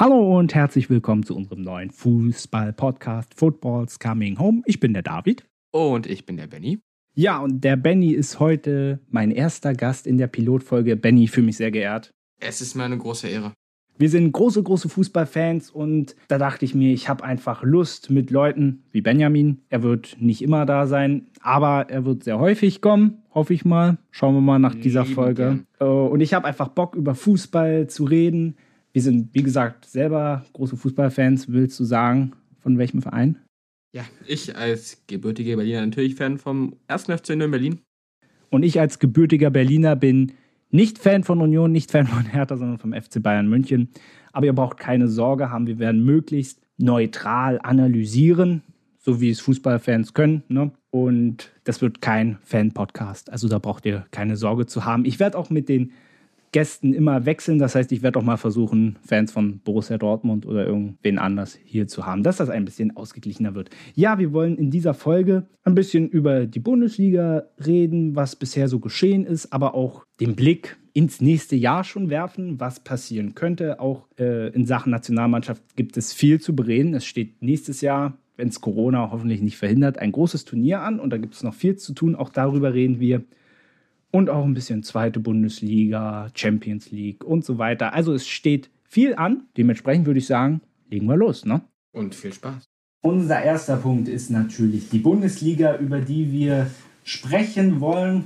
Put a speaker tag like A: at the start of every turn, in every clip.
A: Hallo und herzlich willkommen zu unserem neuen Fußball-Podcast Football's Coming Home. Ich bin der David.
B: Und ich bin der Benny.
A: Ja, und der Benny ist heute mein erster Gast in der Pilotfolge. Benny, fühle mich sehr geehrt.
B: Es ist mir eine große Ehre.
A: Wir sind große, große Fußballfans und da dachte ich mir, ich habe einfach Lust mit Leuten wie Benjamin. Er wird nicht immer da sein, aber er wird sehr häufig kommen, hoffe ich mal. Schauen wir mal nach dieser Folge. Äh, und ich habe einfach Bock, über Fußball zu reden. Wir sind, wie gesagt, selber große Fußballfans. Willst du sagen, von welchem Verein?
B: Ja, ich als gebürtiger Berliner natürlich Fan vom 1. FC in Berlin.
A: Und ich als gebürtiger Berliner bin nicht Fan von Union, nicht Fan von Hertha, sondern vom FC Bayern München. Aber ihr braucht keine Sorge haben, wir werden möglichst neutral analysieren, so wie es Fußballfans können. Ne? Und das wird kein Fan-Podcast. Also da braucht ihr keine Sorge zu haben. Ich werde auch mit den Gästen immer wechseln. Das heißt, ich werde auch mal versuchen, Fans von Borussia Dortmund oder irgendwen anders hier zu haben, dass das ein bisschen ausgeglichener wird. Ja, wir wollen in dieser Folge ein bisschen über die Bundesliga reden, was bisher so geschehen ist, aber auch den Blick ins nächste Jahr schon werfen, was passieren könnte. Auch äh, in Sachen Nationalmannschaft gibt es viel zu bereden. Es steht nächstes Jahr wenn es Corona hoffentlich nicht verhindert, ein großes Turnier an und da gibt es noch viel zu tun. Auch darüber reden wir und auch ein bisschen zweite Bundesliga, Champions League und so weiter. Also es steht viel an. Dementsprechend würde ich sagen, legen wir los, ne?
B: Und viel Spaß.
A: Unser erster Punkt ist natürlich die Bundesliga, über die wir sprechen wollen.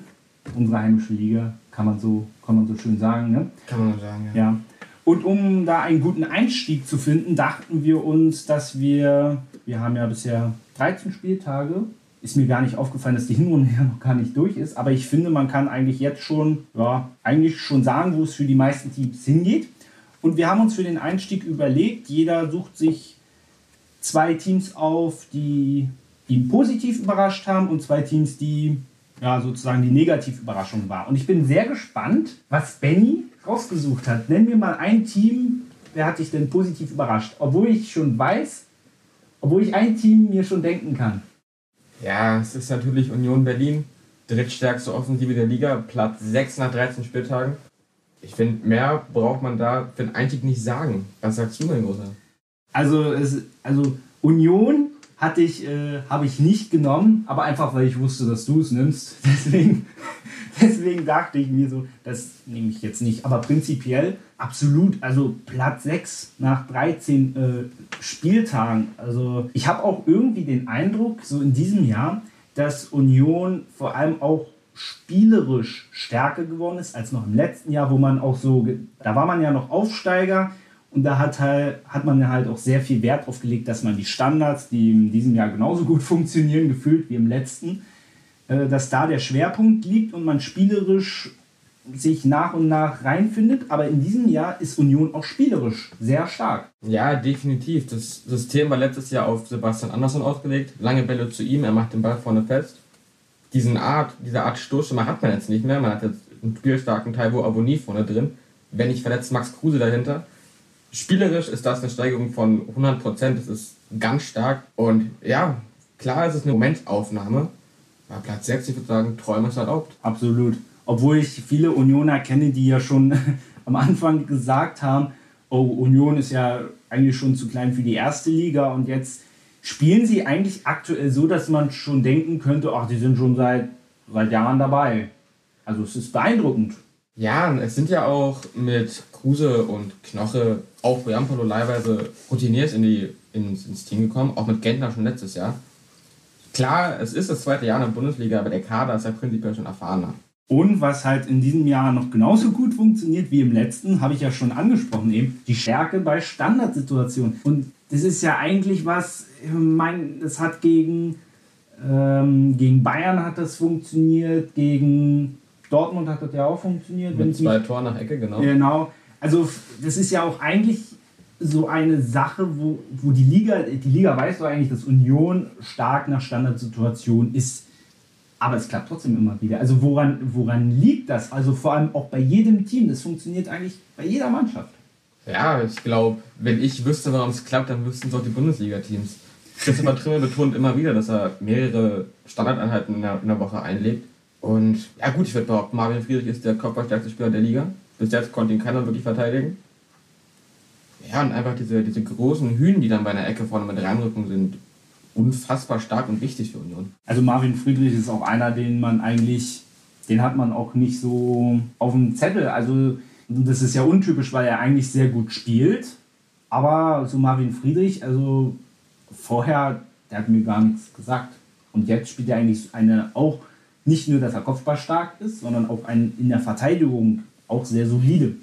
A: Unsere heimische Liga, kann man so, kann man so schön sagen, ne?
B: Kann man sagen,
A: ja. ja. Und um da einen guten Einstieg zu finden, dachten wir uns, dass wir, wir haben ja bisher 13 Spieltage, ist mir gar nicht aufgefallen, dass die Hinrunde ja noch gar nicht durch ist. Aber ich finde, man kann eigentlich jetzt schon, ja, eigentlich schon sagen, wo es für die meisten Teams hingeht. Und wir haben uns für den Einstieg überlegt, jeder sucht sich zwei Teams auf, die ihn positiv überrascht haben und zwei Teams, die ja, sozusagen die Negativüberraschung war. Und ich bin sehr gespannt, was Benny rausgesucht hat. Nenn mir mal ein Team, wer hat dich denn positiv überrascht? Obwohl ich schon weiß, obwohl ich ein Team mir schon denken kann.
B: Ja, es ist natürlich Union Berlin, drittstärkste Offensive der Liga, Platz 6 nach 13 Spieltagen. Ich finde, mehr braucht man da für den Einstieg nicht sagen. Was sagst du, mein Großer?
A: Also, es, also Union hatte ich, äh, habe ich nicht genommen, aber einfach, weil ich wusste, dass du es nimmst. Deswegen Deswegen dachte ich mir so, das nehme ich jetzt nicht. Aber prinzipiell absolut, also Platz 6 nach 13 äh, Spieltagen. Also ich habe auch irgendwie den Eindruck, so in diesem Jahr, dass Union vor allem auch spielerisch stärker geworden ist als noch im letzten Jahr, wo man auch so, da war man ja noch Aufsteiger und da hat, halt, hat man halt auch sehr viel Wert drauf gelegt, dass man die Standards, die in diesem Jahr genauso gut funktionieren, gefühlt wie im letzten, äh, dass da der Schwerpunkt liegt und man spielerisch sich nach und nach reinfindet. Aber in diesem Jahr ist Union auch spielerisch sehr stark.
B: Ja, definitiv. Das System war letztes Jahr auf Sebastian Andersson ausgelegt. Lange Bälle zu ihm, er macht den Ball vorne fest. Diesen Art, diese Art Stoßschimmer hat man jetzt nicht mehr. Man hat jetzt einen spielstarken Taiwo Aboni vorne drin. Wenn nicht verletzt, Max Kruse dahinter. Spielerisch ist das eine Steigerung von 100%. Das ist ganz stark. Und ja, klar ist es eine Momentaufnahme. Ja, Platz 6, ich würde sagen, Träume ist erlaubt.
A: Absolut. Obwohl ich viele Unioner kenne, die ja schon am Anfang gesagt haben, oh, Union ist ja eigentlich schon zu klein für die erste Liga und jetzt spielen sie eigentlich aktuell so, dass man schon denken könnte, ach, die sind schon seit, seit Jahren dabei. Also es ist beeindruckend.
B: Ja, es sind ja auch mit Kruse und Knoche, auch Bojampolo leihweise Routiniers in die, ins, ins Team gekommen, auch mit Gentner schon letztes Jahr. Klar, es ist das zweite Jahr in der Bundesliga, aber der Kader ist ja prinzipiell schon erfahrener.
A: Und was halt in diesem Jahr noch genauso gut funktioniert wie im letzten, habe ich ja schon angesprochen eben, die Stärke bei Standardsituationen. Und das ist ja eigentlich was, ich meine, das hat gegen, ähm, gegen Bayern hat das funktioniert, gegen Dortmund hat das ja auch funktioniert.
B: Mit zwei Toren nach Ecke, genau.
A: Genau. Also das ist ja auch eigentlich so eine Sache, wo, wo die Liga, die Liga weiß doch eigentlich, dass Union stark nach Standardsituation ist. Aber es klappt trotzdem immer wieder. Also woran, woran liegt das? Also vor allem auch bei jedem Team. Das funktioniert eigentlich bei jeder Mannschaft.
B: Ja, ich glaube, wenn ich wüsste, warum es klappt, dann wüssten es auch die Bundesliga-Teams. Christopher Trimmel betont immer wieder, dass er mehrere Standardeinheiten in der, in der Woche einlegt. Und ja gut, ich würde behaupten, Marvin Friedrich ist der kopfballstärkste Spieler der Liga. Bis jetzt konnte ihn keiner wirklich verteidigen. Ja, und einfach diese, diese großen Hühn, die dann bei einer Ecke vorne mit reinrücken, sind unfassbar stark und wichtig für Union.
A: Also Marvin Friedrich ist auch einer, den man eigentlich, den hat man auch nicht so auf dem Zettel. Also das ist ja untypisch, weil er eigentlich sehr gut spielt. Aber so Marvin Friedrich, also vorher, der hat mir gar nichts gesagt. Und jetzt spielt er eigentlich eine auch nicht nur, dass er Kopfball stark ist, sondern auch ein, in der Verteidigung auch sehr solide.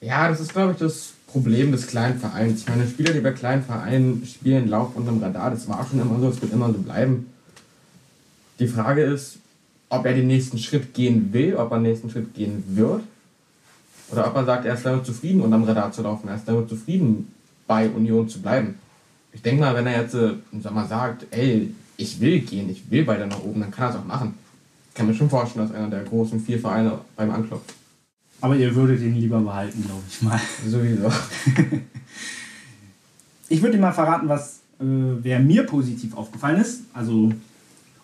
B: Ja, das ist, glaube ich, das Problem des kleinen Vereins. Ich meine, Spieler, die bei kleinen Vereinen spielen, laufen unter dem Radar. Das war schon immer so, es wird immer so bleiben. Die Frage ist, ob er den nächsten Schritt gehen will, ob er den nächsten Schritt gehen wird. Oder ob er sagt, er ist damit zufrieden, unterm Radar zu laufen. Er ist damit zufrieden, bei Union zu bleiben. Ich denke mal, wenn er jetzt äh, sag mal, sagt, ey, ich will gehen, ich will weiter nach oben, dann kann er es auch machen. Ich kann mir schon vorstellen, dass einer der großen vier Vereine beim anklopft.
A: Aber ihr würdet ihn lieber behalten, glaube ich mal.
B: Sowieso.
A: ich würde dir mal verraten, was äh, wer mir positiv aufgefallen ist. Also,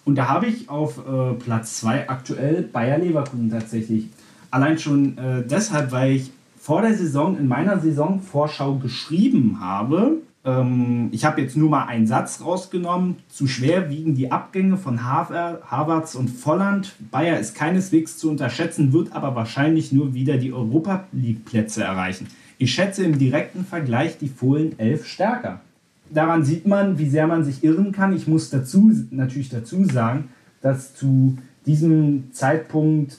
A: und da habe ich auf äh, Platz 2 aktuell Bayer Leverkusen tatsächlich. Allein schon äh, deshalb, weil ich vor der Saison in meiner Saisonvorschau geschrieben habe, ähm, ich habe jetzt nur mal einen Satz rausgenommen. Zu schwer wiegen die Abgänge von Haver, Havertz und Volland. Bayer ist keineswegs zu unterschätzen, wird aber wahrscheinlich nur wieder die Europa League-Plätze erreichen. Ich schätze im direkten Vergleich die Fohlen 11 stärker. Daran sieht man, wie sehr man sich irren kann. Ich muss dazu natürlich dazu sagen, dass zu diesem Zeitpunkt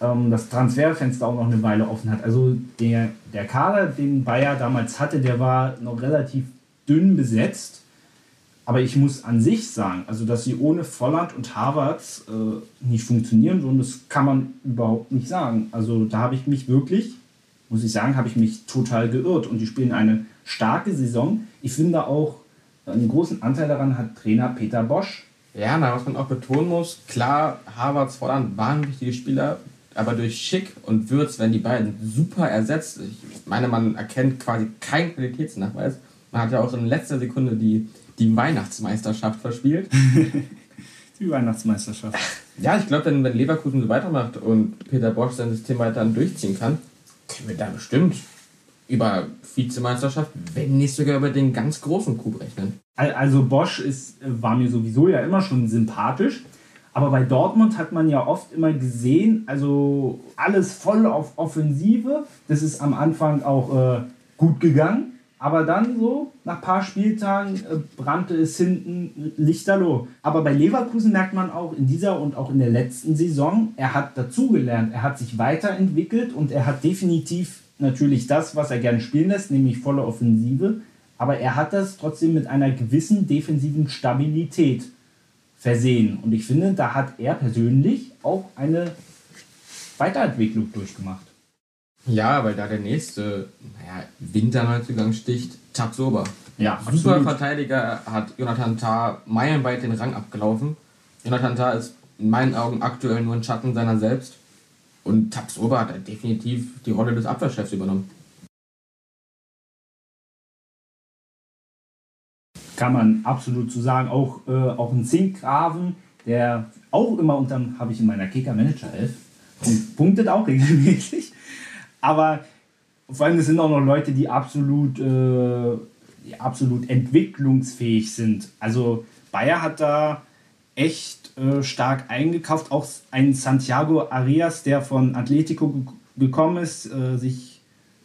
A: ähm, das Transferfenster auch noch eine Weile offen hat. Also der, der Kader, den Bayer damals hatte, der war noch relativ dünn besetzt. Aber ich muss an sich sagen, also dass sie ohne Volland und Harvard äh, nicht funktionieren würden, das kann man überhaupt nicht sagen. Also da habe ich mich wirklich, muss ich sagen, habe ich mich total geirrt. Und die spielen eine starke Saison. Ich finde auch, einen großen Anteil daran hat Trainer Peter Bosch.
B: Ja, na, was man auch betonen muss, klar, Harvards Volland waren wichtige Spieler, aber durch Schick und Würz werden die beiden super ersetzt. Ich meine, man erkennt quasi keinen Qualitätsnachweis. Man hat ja auch in letzter Sekunde die, die Weihnachtsmeisterschaft verspielt.
A: die Weihnachtsmeisterschaft.
B: Ja, ich glaube, wenn, wenn Leverkusen so weitermacht und Peter Bosch sein System weiter durchziehen kann, können wir da bestimmt über Vizemeisterschaft, wenn nicht sogar über den ganz großen Coup rechnen.
A: Also Bosch ist, war mir sowieso ja immer schon sympathisch. Aber bei Dortmund hat man ja oft immer gesehen, also alles voll auf Offensive. Das ist am Anfang auch äh, gut gegangen. Aber dann so, nach ein paar Spieltagen äh, brannte es hinten lichterloh. Aber bei Leverkusen merkt man auch in dieser und auch in der letzten Saison, er hat dazugelernt, er hat sich weiterentwickelt und er hat definitiv natürlich das, was er gerne spielen lässt, nämlich volle Offensive. Aber er hat das trotzdem mit einer gewissen defensiven Stabilität versehen. Und ich finde, da hat er persönlich auch eine Weiterentwicklung durchgemacht.
B: Ja, weil da der nächste naja, Winterneuzugang sticht, Tabsoba.
A: Ja,
B: Super. Verteidiger hat Jonathan Tah meilenweit den Rang abgelaufen. Jonathan Tah ist in meinen Augen aktuell nur ein Schatten seiner selbst. Und Tabsoba hat definitiv die Rolle des Abwehrchefs übernommen.
A: Kann man absolut zu sagen. Auch, äh, auch ein Zinkgraven, der auch immer unterm, habe ich in meiner Kicker Manager 11, punktet auch regelmäßig. Aber vor allem, es sind auch noch Leute, die absolut, äh, die absolut entwicklungsfähig sind. Also Bayer hat da echt äh, stark eingekauft. Auch ein Santiago Arias, der von Atletico gekommen ist, äh, sich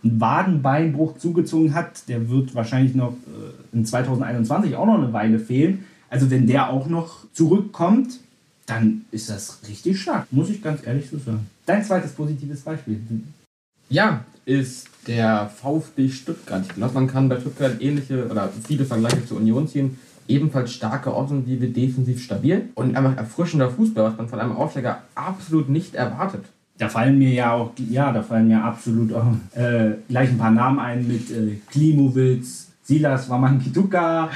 A: einen Wadenbeinbruch zugezogen hat, der wird wahrscheinlich noch äh, in 2021 auch noch eine Weile fehlen. Also wenn der auch noch zurückkommt, dann ist das richtig stark, muss ich ganz ehrlich so sagen. Dein zweites positives Beispiel.
B: Ja, ist der VfB Stuttgart. Ich glaube, man kann bei Stuttgart ähnliche oder viele Vergleiche zur Union ziehen. Ebenfalls starke Offensive, defensiv stabil und einfach erfrischender Fußball, was man von einem Aufsteiger absolut nicht erwartet.
A: Da fallen mir ja auch, ja, da fallen mir absolut auch äh, gleich ein paar Namen ein mit äh, Klimowitz, Silas Wamankituka,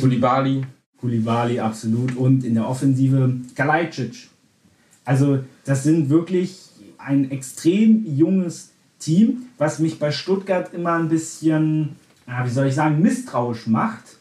B: Kulibali.
A: Kulibali, absolut. Und in der Offensive Kalajdzic. Also, das sind wirklich ein extrem junges Team, was mich bei Stuttgart immer ein bisschen, ja, wie soll ich sagen, misstrauisch macht.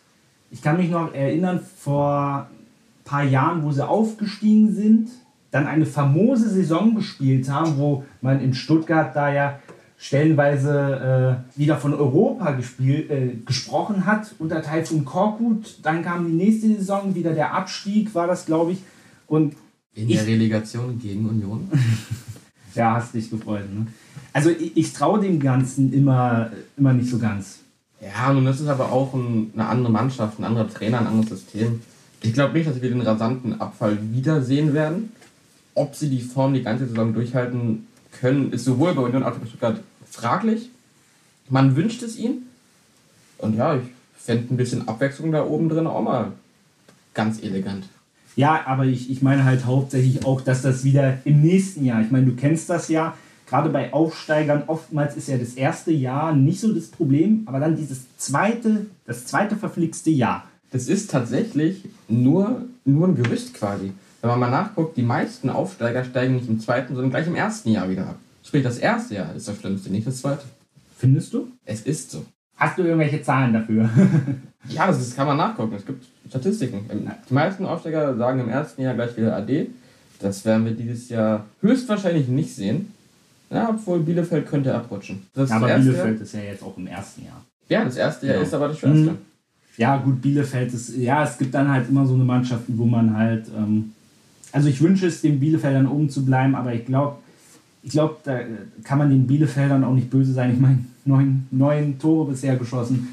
A: Ich kann mich noch erinnern, vor ein paar Jahren, wo sie aufgestiegen sind, dann eine famose Saison gespielt haben, wo man in Stuttgart da ja stellenweise äh, wieder von Europa gespielt, äh, gesprochen hat unter Taifun Korkut. Dann kam die nächste Saison wieder der Abstieg, war das, glaube ich. Und
B: in der Relegation gegen Union.
A: ja, hast dich gefreut. Ne? Also ich, ich traue dem Ganzen immer, immer nicht so ganz.
B: Ja, nun das ist aber auch ein, eine andere Mannschaft, ein anderer Trainer, ein anderes System. Ich glaube nicht, dass wir den rasanten Abfall wiedersehen werden. Ob sie die Form die ganze Saison durchhalten können, ist sowohl bei Union als auch bei Stuttgart fraglich. Man wünscht es ihnen. Und ja, ich fände ein bisschen Abwechslung da oben drin auch mal ganz elegant.
A: Ja, aber ich, ich meine halt hauptsächlich auch, dass das wieder im nächsten Jahr, ich meine, du kennst das ja, gerade bei Aufsteigern, oftmals ist ja das erste Jahr nicht so das Problem, aber dann dieses zweite, das zweite verflixte Jahr.
B: Das ist tatsächlich nur, nur ein Gerücht quasi. Wenn man mal nachguckt, die meisten Aufsteiger steigen nicht im zweiten, sondern gleich im ersten Jahr wieder ab. Sprich, das erste Jahr ist das Schlimmste, nicht das zweite.
A: Findest du?
B: Es ist so.
A: Hast du irgendwelche Zahlen dafür?
B: ja, das, ist, kann man nachgucken. Es gibt Statistiken. Die meisten Aufsteiger sagen im ersten Jahr gleich wieder AD. Das werden wir dieses Jahr höchstwahrscheinlich nicht sehen. Ja, obwohl Bielefeld könnte abrutschen.
A: Das ja, aber Bielefeld Jahr. ist ja jetzt auch im ersten Jahr.
B: Ja, das erste Jahr ja. ist aber das schwerste. Mhm.
A: Ja, gut, Bielefeld ist, ja, es gibt dann halt immer so eine Mannschaft, wo man halt, ähm, also ich wünsche es den Bielefeldern oben zu bleiben, aber ich glaube, ich glaube, da kann man den Bielefeldern auch nicht böse sein. Ich meine, neun, neun Tore bisher geschossen.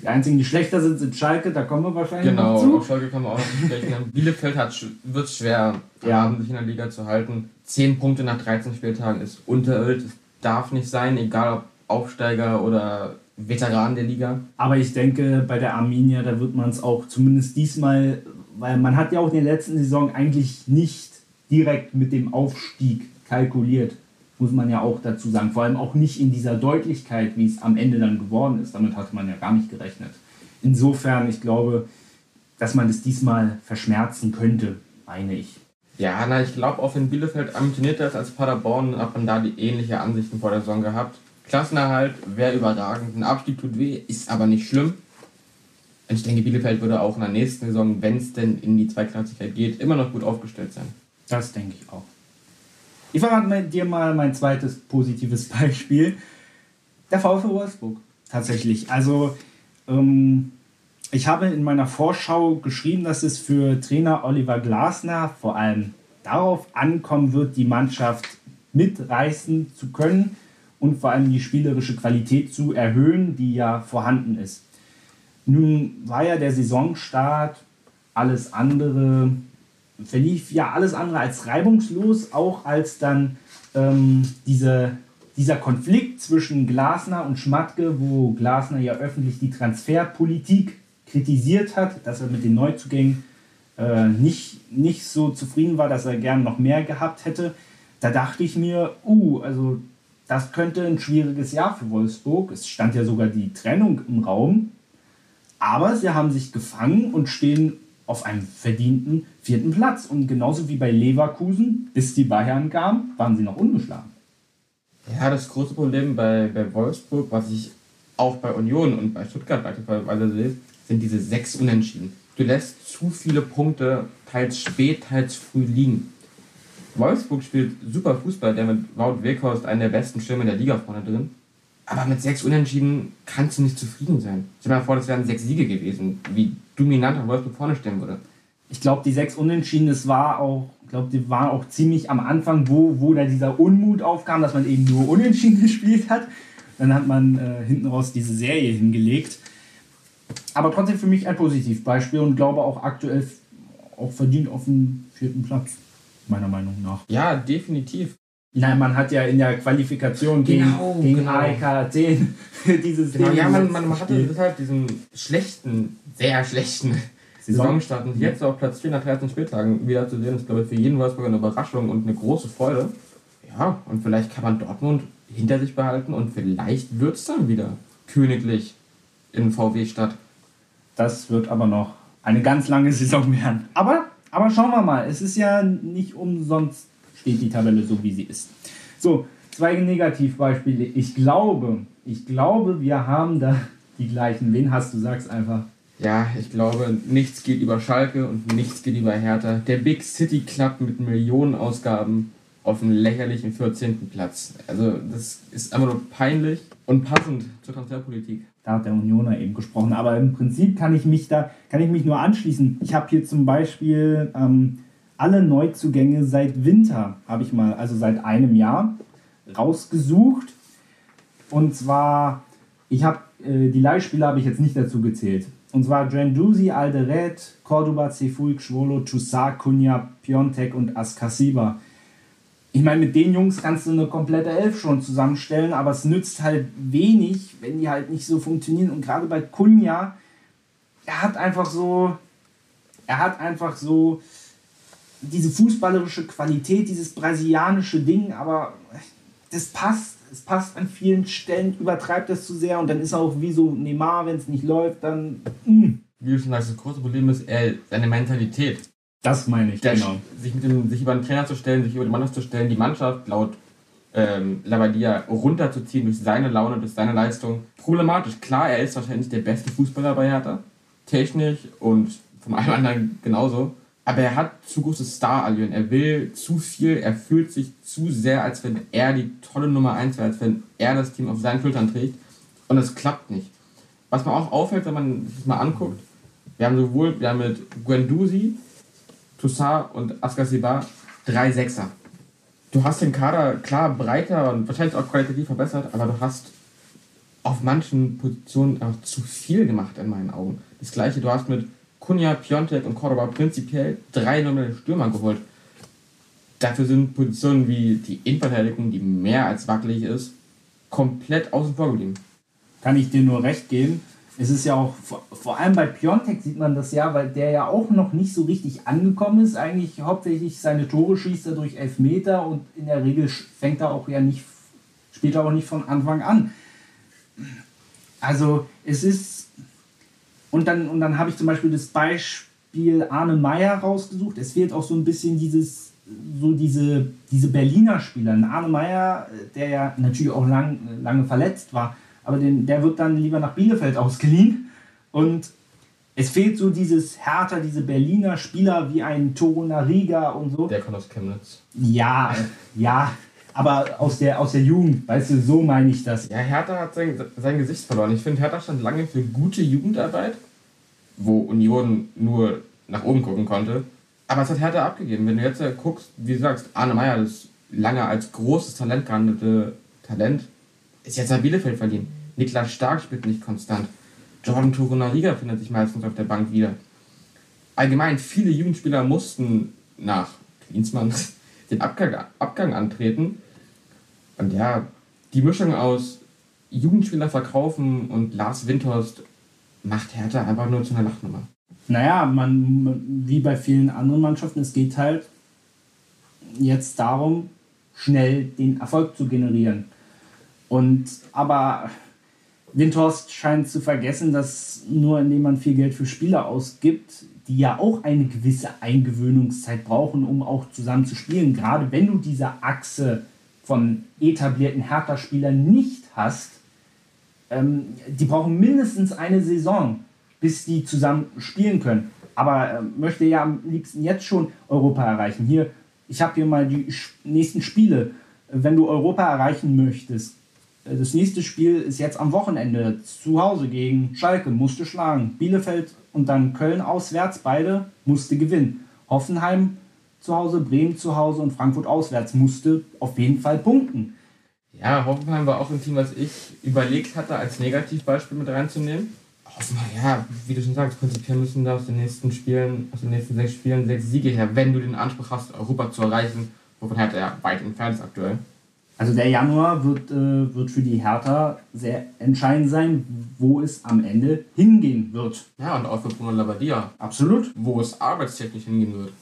A: Die einzigen, die schlechter sind, sind Schalke, da kommen wir wahrscheinlich
B: genau, noch zu. Genau, auf Schalke kann man auch noch sprechen. Bielefeld wird es schwer, ja. sich in der Liga zu halten. Zehn Punkte nach 13 Spieltagen ist unterirrt. Es darf nicht sein, egal ob Aufsteiger oder Veteran der Liga.
A: Aber ich denke, bei der Arminia, da wird man es auch zumindest diesmal, weil man hat ja auch in der letzten Saison eigentlich nicht direkt mit dem Aufstieg kalkuliert muss man ja auch dazu sagen. Vor allem auch nicht in dieser Deutlichkeit, wie es am Ende dann geworden ist. Damit hatte man ja gar nicht gerechnet. Insofern, ich glaube, dass man es diesmal verschmerzen könnte, meine ich.
B: Ja, na, ich glaube, auch wenn Bielefeld ambitioniert ist als Paderborn, hat man da die ähnliche Ansichten vor der Saison gehabt. Klassenerhalt wäre überragend. Ein Abstieg tut weh, ist aber nicht schlimm. Und ich denke, Bielefeld würde auch in der nächsten Saison, wenn es denn in die Zweiklassigkeit geht, immer noch gut aufgestellt sein.
A: Das denke ich auch. Ich verrate dir mal mein zweites positives Beispiel. Der VfL Wolfsburg. Tatsächlich. Also, ähm, ich habe in meiner Vorschau geschrieben, dass es für Trainer Oliver Glasner vor allem darauf ankommen wird, die Mannschaft mitreißen zu können und vor allem die spielerische Qualität zu erhöhen, die ja vorhanden ist. Nun war ja der Saisonstart alles andere verlief ja alles andere als reibungslos, auch als dann ähm, diese, dieser Konflikt zwischen Glasner und Schmatke, wo Glasner ja öffentlich die Transferpolitik kritisiert hat, dass er mit den Neuzugängen äh, nicht, nicht so zufrieden war, dass er gern noch mehr gehabt hätte. Da dachte ich mir, uh, also das könnte ein schwieriges Jahr für Wolfsburg. Es stand ja sogar die Trennung im Raum. Aber sie haben sich gefangen und stehen auf einem verdienten vierten Platz. Und genauso wie bei Leverkusen, bis die Bayern kamen, waren sie noch ungeschlagen.
B: Ja, das große Problem bei, bei Wolfsburg, was ich auch bei Union und bei Stuttgart beispielsweise sehe, sind diese sechs Unentschieden. Du lässt zu viele Punkte teils spät, teils früh liegen. Wolfsburg spielt super Fußball, der mit Wout Weghorst einen der besten Stürmer der Liga vorne drin. Aber mit sechs Unentschieden kannst du nicht zufrieden sein. Stell dir mal vor, das wären sechs Siege gewesen, wie dominant Wolfsburg vorne stehen würde.
A: Ich glaube, die sechs Unentschieden, das war auch, ich glaube, die waren auch ziemlich am Anfang, wo, wo da dieser Unmut aufkam, dass man eben nur Unentschieden gespielt hat. Dann hat man äh, hinten raus diese Serie hingelegt. Aber trotzdem für mich ein Positivbeispiel und glaube auch aktuell auch verdient auf den vierten Platz, meiner Meinung nach.
B: Ja, definitiv.
A: Nein, man hat ja in der Qualifikation genau, gegen, gegen genau. AEK Athen dieses
B: genau, Ja, man, man, man hatte deshalb diesen schlechten, sehr schlechten Saisonstart und jetzt auf Platz 4 nach 13 Spieltagen wieder zu sehen, ist glaube ich für jeden Wolfsburger eine Überraschung und eine große Freude. Ja, und vielleicht kann man Dortmund hinter sich behalten und vielleicht wird es dann wieder königlich in VW-Stadt.
A: Das wird aber noch eine ganz lange Saison werden. Aber, aber schauen wir mal, es ist ja nicht umsonst steht die Tabelle so, wie sie ist. So, zwei Negativbeispiele. Ich glaube, ich glaube, wir haben da die gleichen. Wen hast du? Sag's einfach.
B: Ja, ich glaube, nichts geht über Schalke und nichts geht über Hertha. Der Big City Club mit Millionenausgaben auf einen lächerlichen 14. Platz. Also das ist einfach nur peinlich und passend zur Transferpolitik.
A: Da hat der Unioner eben gesprochen. Aber im Prinzip kann ich mich da kann ich mich nur anschließen. Ich habe hier zum Beispiel ähm, alle Neuzugänge seit Winter, habe ich mal, also seit einem Jahr, rausgesucht. Und zwar, ich habe äh, die Leihspieler habe ich jetzt nicht dazu gezählt. Und zwar Drandusi, Alderet, Cordoba, Cefui, Xvolo, Toussaint, Cunha, Piontek und Askasiba. Ich meine, mit den Jungs kannst du eine komplette Elf schon zusammenstellen, aber es nützt halt wenig, wenn die halt nicht so funktionieren. Und gerade bei Cunha, er hat einfach so, er hat einfach so diese fußballerische Qualität, dieses brasilianische Ding, aber das passt. Es passt an vielen Stellen, übertreibt das zu sehr und dann ist er auch wie so Neymar, wenn es nicht läuft, dann. Mh.
B: Mm. Wie du schon sagst, das große Problem ist eher seine Mentalität.
A: Das meine ich,
B: Der, genau. Sich, mit dem, sich über den Trainer zu stellen, sich über die Mannschaft zu stellen, die Mannschaft laut ähm, Labadia runterzuziehen durch seine Laune, durch seine Leistung. Problematisch. Klar, er ist wahrscheinlich der beste Fußballer bei Hertha. Technisch und von allem anderen genauso. Aber er hat zu großes Star-Allüren. Er will zu viel, er fühlt sich zu sehr, als wenn er die tolle Nummer 1 wäre, als wenn er das Team auf seinen Schultern trägt. Und es klappt nicht. Was man auch auffällt, wenn man sich das mal anguckt, wir haben sowohl wir haben mit Guendouzi, Toussaint und Askasiba drei Sechser. Du hast den Kader klar breiter und wahrscheinlich auch qualitativ verbessert, aber du hast auf manchen Positionen auch zu viel gemacht in meinen Augen. Das gleiche, du hast mit Kunja, Piontek und Cordoba prinzipiell drei nominelle Stürmer geholt. Dafür sind Positionen wie die Innenverteidigung, die mehr als wackelig ist, komplett außen vor geblieben.
A: Kann ich dir nur recht geben. Es ist ja auch, vor, allem bei Piontek sieht man das ja, weil der ja auch noch nicht so richtig angekommen ist. Eigentlich hauptsächlich seine Tore schießt er durch Elfmeter und in der Regel fängt er auch ja nicht, spielt er auch nicht von Anfang an. Also es ist und dann, und dann habe ich zum Beispiel das Beispiel Arne Meyer rausgesucht. Es fehlt auch so ein bisschen dieses, so diese, diese Berliner Spieler. Arne Meyer, der ja natürlich auch lang, lange verletzt war, aber den, der wird dann lieber nach Bielefeld ausgeliehen. Und es fehlt so dieses Härter, diese Berliner Spieler wie ein Torunariga und so.
B: Der kommt aus Chemnitz.
A: Ja, ja, aber aus der, aus der Jugend, weißt du, so meine ich das.
B: Ja, Hertha hat sein, sein Gesicht verloren. Ich finde, Hertha stand lange für gute Jugendarbeit, wo Union nur nach oben gucken konnte. Aber es hat Hertha abgegeben. Wenn du jetzt guckst, wie du sagst, Arne Meyer, das lange als großes Talent gehandelte Talent, ist jetzt nach Bielefeld verliehen. Niklas Stark spielt nicht konstant. Jordan Torunariga findet sich meistens auf der Bank wieder. Allgemein, viele Jugendspieler mussten nach Klinsmann den Abgang, Abgang antreten und ja, die Mischung aus Jugendspieler verkaufen und Lars Windhorst macht Hertha einfach nur zu einer Lachnummer.
A: Naja, man, wie bei vielen anderen Mannschaften, es geht halt jetzt darum, schnell den Erfolg zu generieren. Und aber Windhorst scheint zu vergessen, dass nur indem man viel Geld für Spieler ausgibt, die ja auch eine gewisse Eingewöhnungszeit brauchen, um auch zusammen zu spielen, gerade wenn du diese Achse von etablierten Hertha-Spielern nicht hast, ähm, die brauchen mindestens eine Saison, bis die zusammen spielen können. Aber äh, möchte ja am liebsten jetzt schon Europa erreichen. Hier, ich habe hier mal die nächsten Spiele. Wenn du Europa erreichen möchtest, äh, das nächste Spiel ist jetzt am Wochenende zu Hause gegen Schalke, musste schlagen. Bielefeld und dann Köln auswärts, beide musste gewinnen. Hoffenheim zu Hause, Bremen zu Hause und Frankfurt auswärts musste auf jeden Fall punkten.
B: Ja, Hoffenheim war auch ein Team, was ich überlegt hatte, als Negativbeispiel mit reinzunehmen. Hoffenheim, ja, wie du schon sagst, prinzipiell müssen da aus den nächsten Spielen, aus den nächsten sechs Spielen sechs Siege her, wenn du den Anspruch hast, Europa zu erreichen, wovon Hertha ja weit entfernt ist aktuell.
A: Also der Januar wird, äh, wird für die Hertha sehr entscheidend sein, wo es am Ende hingehen wird.
B: Ja, und auch für Bruno Labbadia.
A: Absolut.
B: Wo es arbeitstechnisch hingehen wird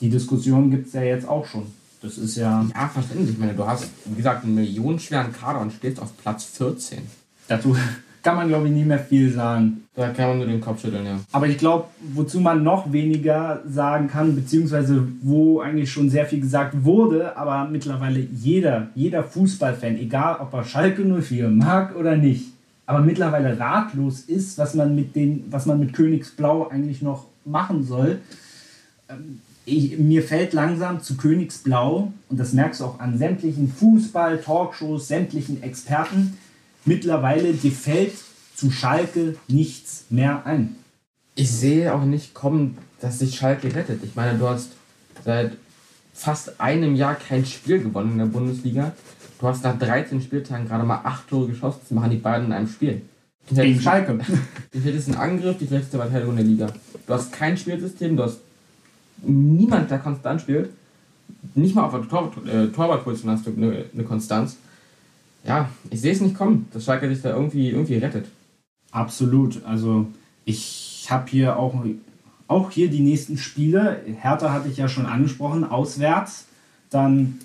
A: die Diskussion gibt es ja jetzt auch schon. Das ist ja.
B: Ja, verständlich. Ich meine, du hast, wie gesagt, einen millionenschweren Kader und stehst auf Platz 14.
A: Dazu kann man, glaube ich, nicht mehr viel sagen.
B: Da kann man nur den Kopf schütteln, ja.
A: Aber ich glaube, wozu man noch weniger sagen kann, beziehungsweise wo eigentlich schon sehr viel gesagt wurde, aber mittlerweile jeder, jeder Fußballfan, egal ob er Schalke 04 mag oder nicht, aber mittlerweile ratlos ist, was man mit, den, was man mit Königsblau eigentlich noch machen soll. Ähm, ich, mir fällt langsam zu Königsblau, und das merkst du auch an sämtlichen Fußball-Talkshows, sämtlichen Experten, mittlerweile dir fällt zu Schalke nichts mehr ein.
B: Ich sehe auch nicht kommen, dass sich Schalke rettet. Ich meine, du hast seit fast einem Jahr kein Spiel gewonnen in der Bundesliga. Du hast nach 13 Spieltagen gerade mal 8 Tore geschossen. Das machen die beiden in einem Spiel.
A: Gegen Schalke.
B: Die ein Angriff, die schlechteste Verteidigung der Liga. Du hast kein Spielsystem, du hast niemand, der konstant spielt. Nicht mal auf der Tor äh, Torwartposition hast du eine, eine Konstanz. Ja, ich sehe es nicht kommen, dass Schalke sich da irgendwie, irgendwie rettet.
A: Absolut. Also ich habe hier auch auch hier die nächsten Spiele. Hertha hatte ich ja schon angesprochen, auswärts. Dann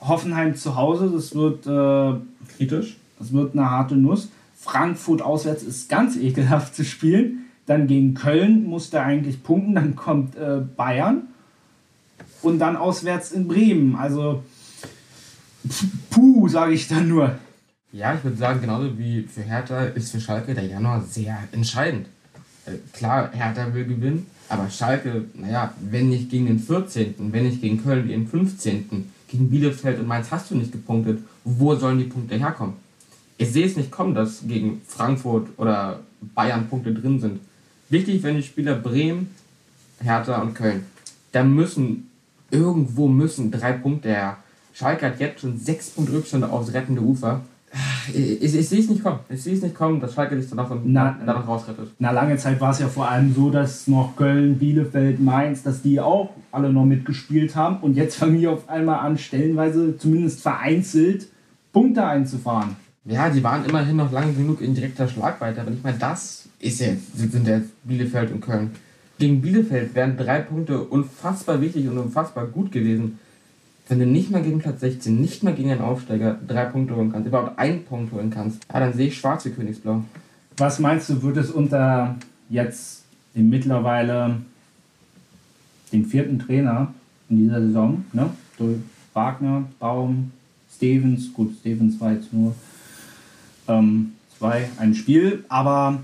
A: Hoffenheim zu Hause, das wird äh, kritisch. Das wird eine harte Nuss. Frankfurt auswärts ist ganz ekelhaft zu spielen. Dann gegen Köln muss der eigentlich punkten. Dann kommt äh, Bayern. Und dann auswärts in Bremen. Also, puh, sage ich dann nur.
B: Ja, ich würde sagen, genauso wie für Hertha ist für Schalke der Januar sehr entscheidend. Äh, klar, Hertha will gewinnen, aber Schalke, naja, wenn nicht gegen den 14., wenn nicht gegen Köln, den 15., gegen Bielefeld und Mainz hast du nicht gepunktet, wo sollen die Punkte herkommen? Ich sehe es nicht kommen, dass gegen Frankfurt oder Bayern Punkte drin sind. Wichtig, wenn die Spieler Bremen, Hertha und Köln, da müssen, irgendwo müssen drei Punkte her. Schalke hat jetzt schon sechs Punkte Rückstand aufs rettende Ufer ich, ich, ich sehe es nicht kommen. Ich sehe es nicht kommen, dass Schalke sich danach, na, danach rausrettet.
A: Na, lange Zeit war es ja vor allem so, dass noch Köln, Bielefeld, Mainz, dass die auch alle noch mitgespielt haben. Und jetzt fangen die auf einmal an, stellenweise zumindest vereinzelt Punkte einzufahren.
B: Ja, die waren immerhin noch lange genug in direkter Schlagweite. Aber nicht mal das ist jetzt, sind jetzt Bielefeld und Köln. Gegen Bielefeld wären drei Punkte unfassbar wichtig und unfassbar gut gewesen wenn du nicht mal gegen Platz 16, nicht mal gegen einen Aufsteiger drei Punkte holen kannst, überhaupt einen Punkt holen kannst, ja, dann sehe ich schwarz wie Königsblau.
A: Was meinst du, wird es unter jetzt dem mittlerweile den vierten Trainer in dieser Saison, ne? Durch Wagner, Baum, Stevens, gut, Stevens war jetzt nur ähm, zwei, ein Spiel, aber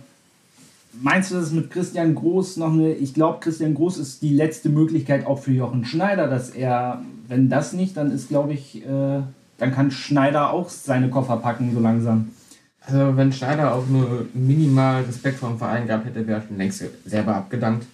A: Meinst du, dass es mit Christian Groß noch eine. Ich glaube, Christian Groß ist die letzte Möglichkeit auch für Jochen Schneider, dass er, wenn das nicht, dann ist, glaube ich, äh, dann kann Schneider auch seine Koffer packen, so langsam.
B: Also, wenn Schneider auch nur minimal Respekt vor dem Verein gehabt hätte, wäre er schon längst selber abgedankt.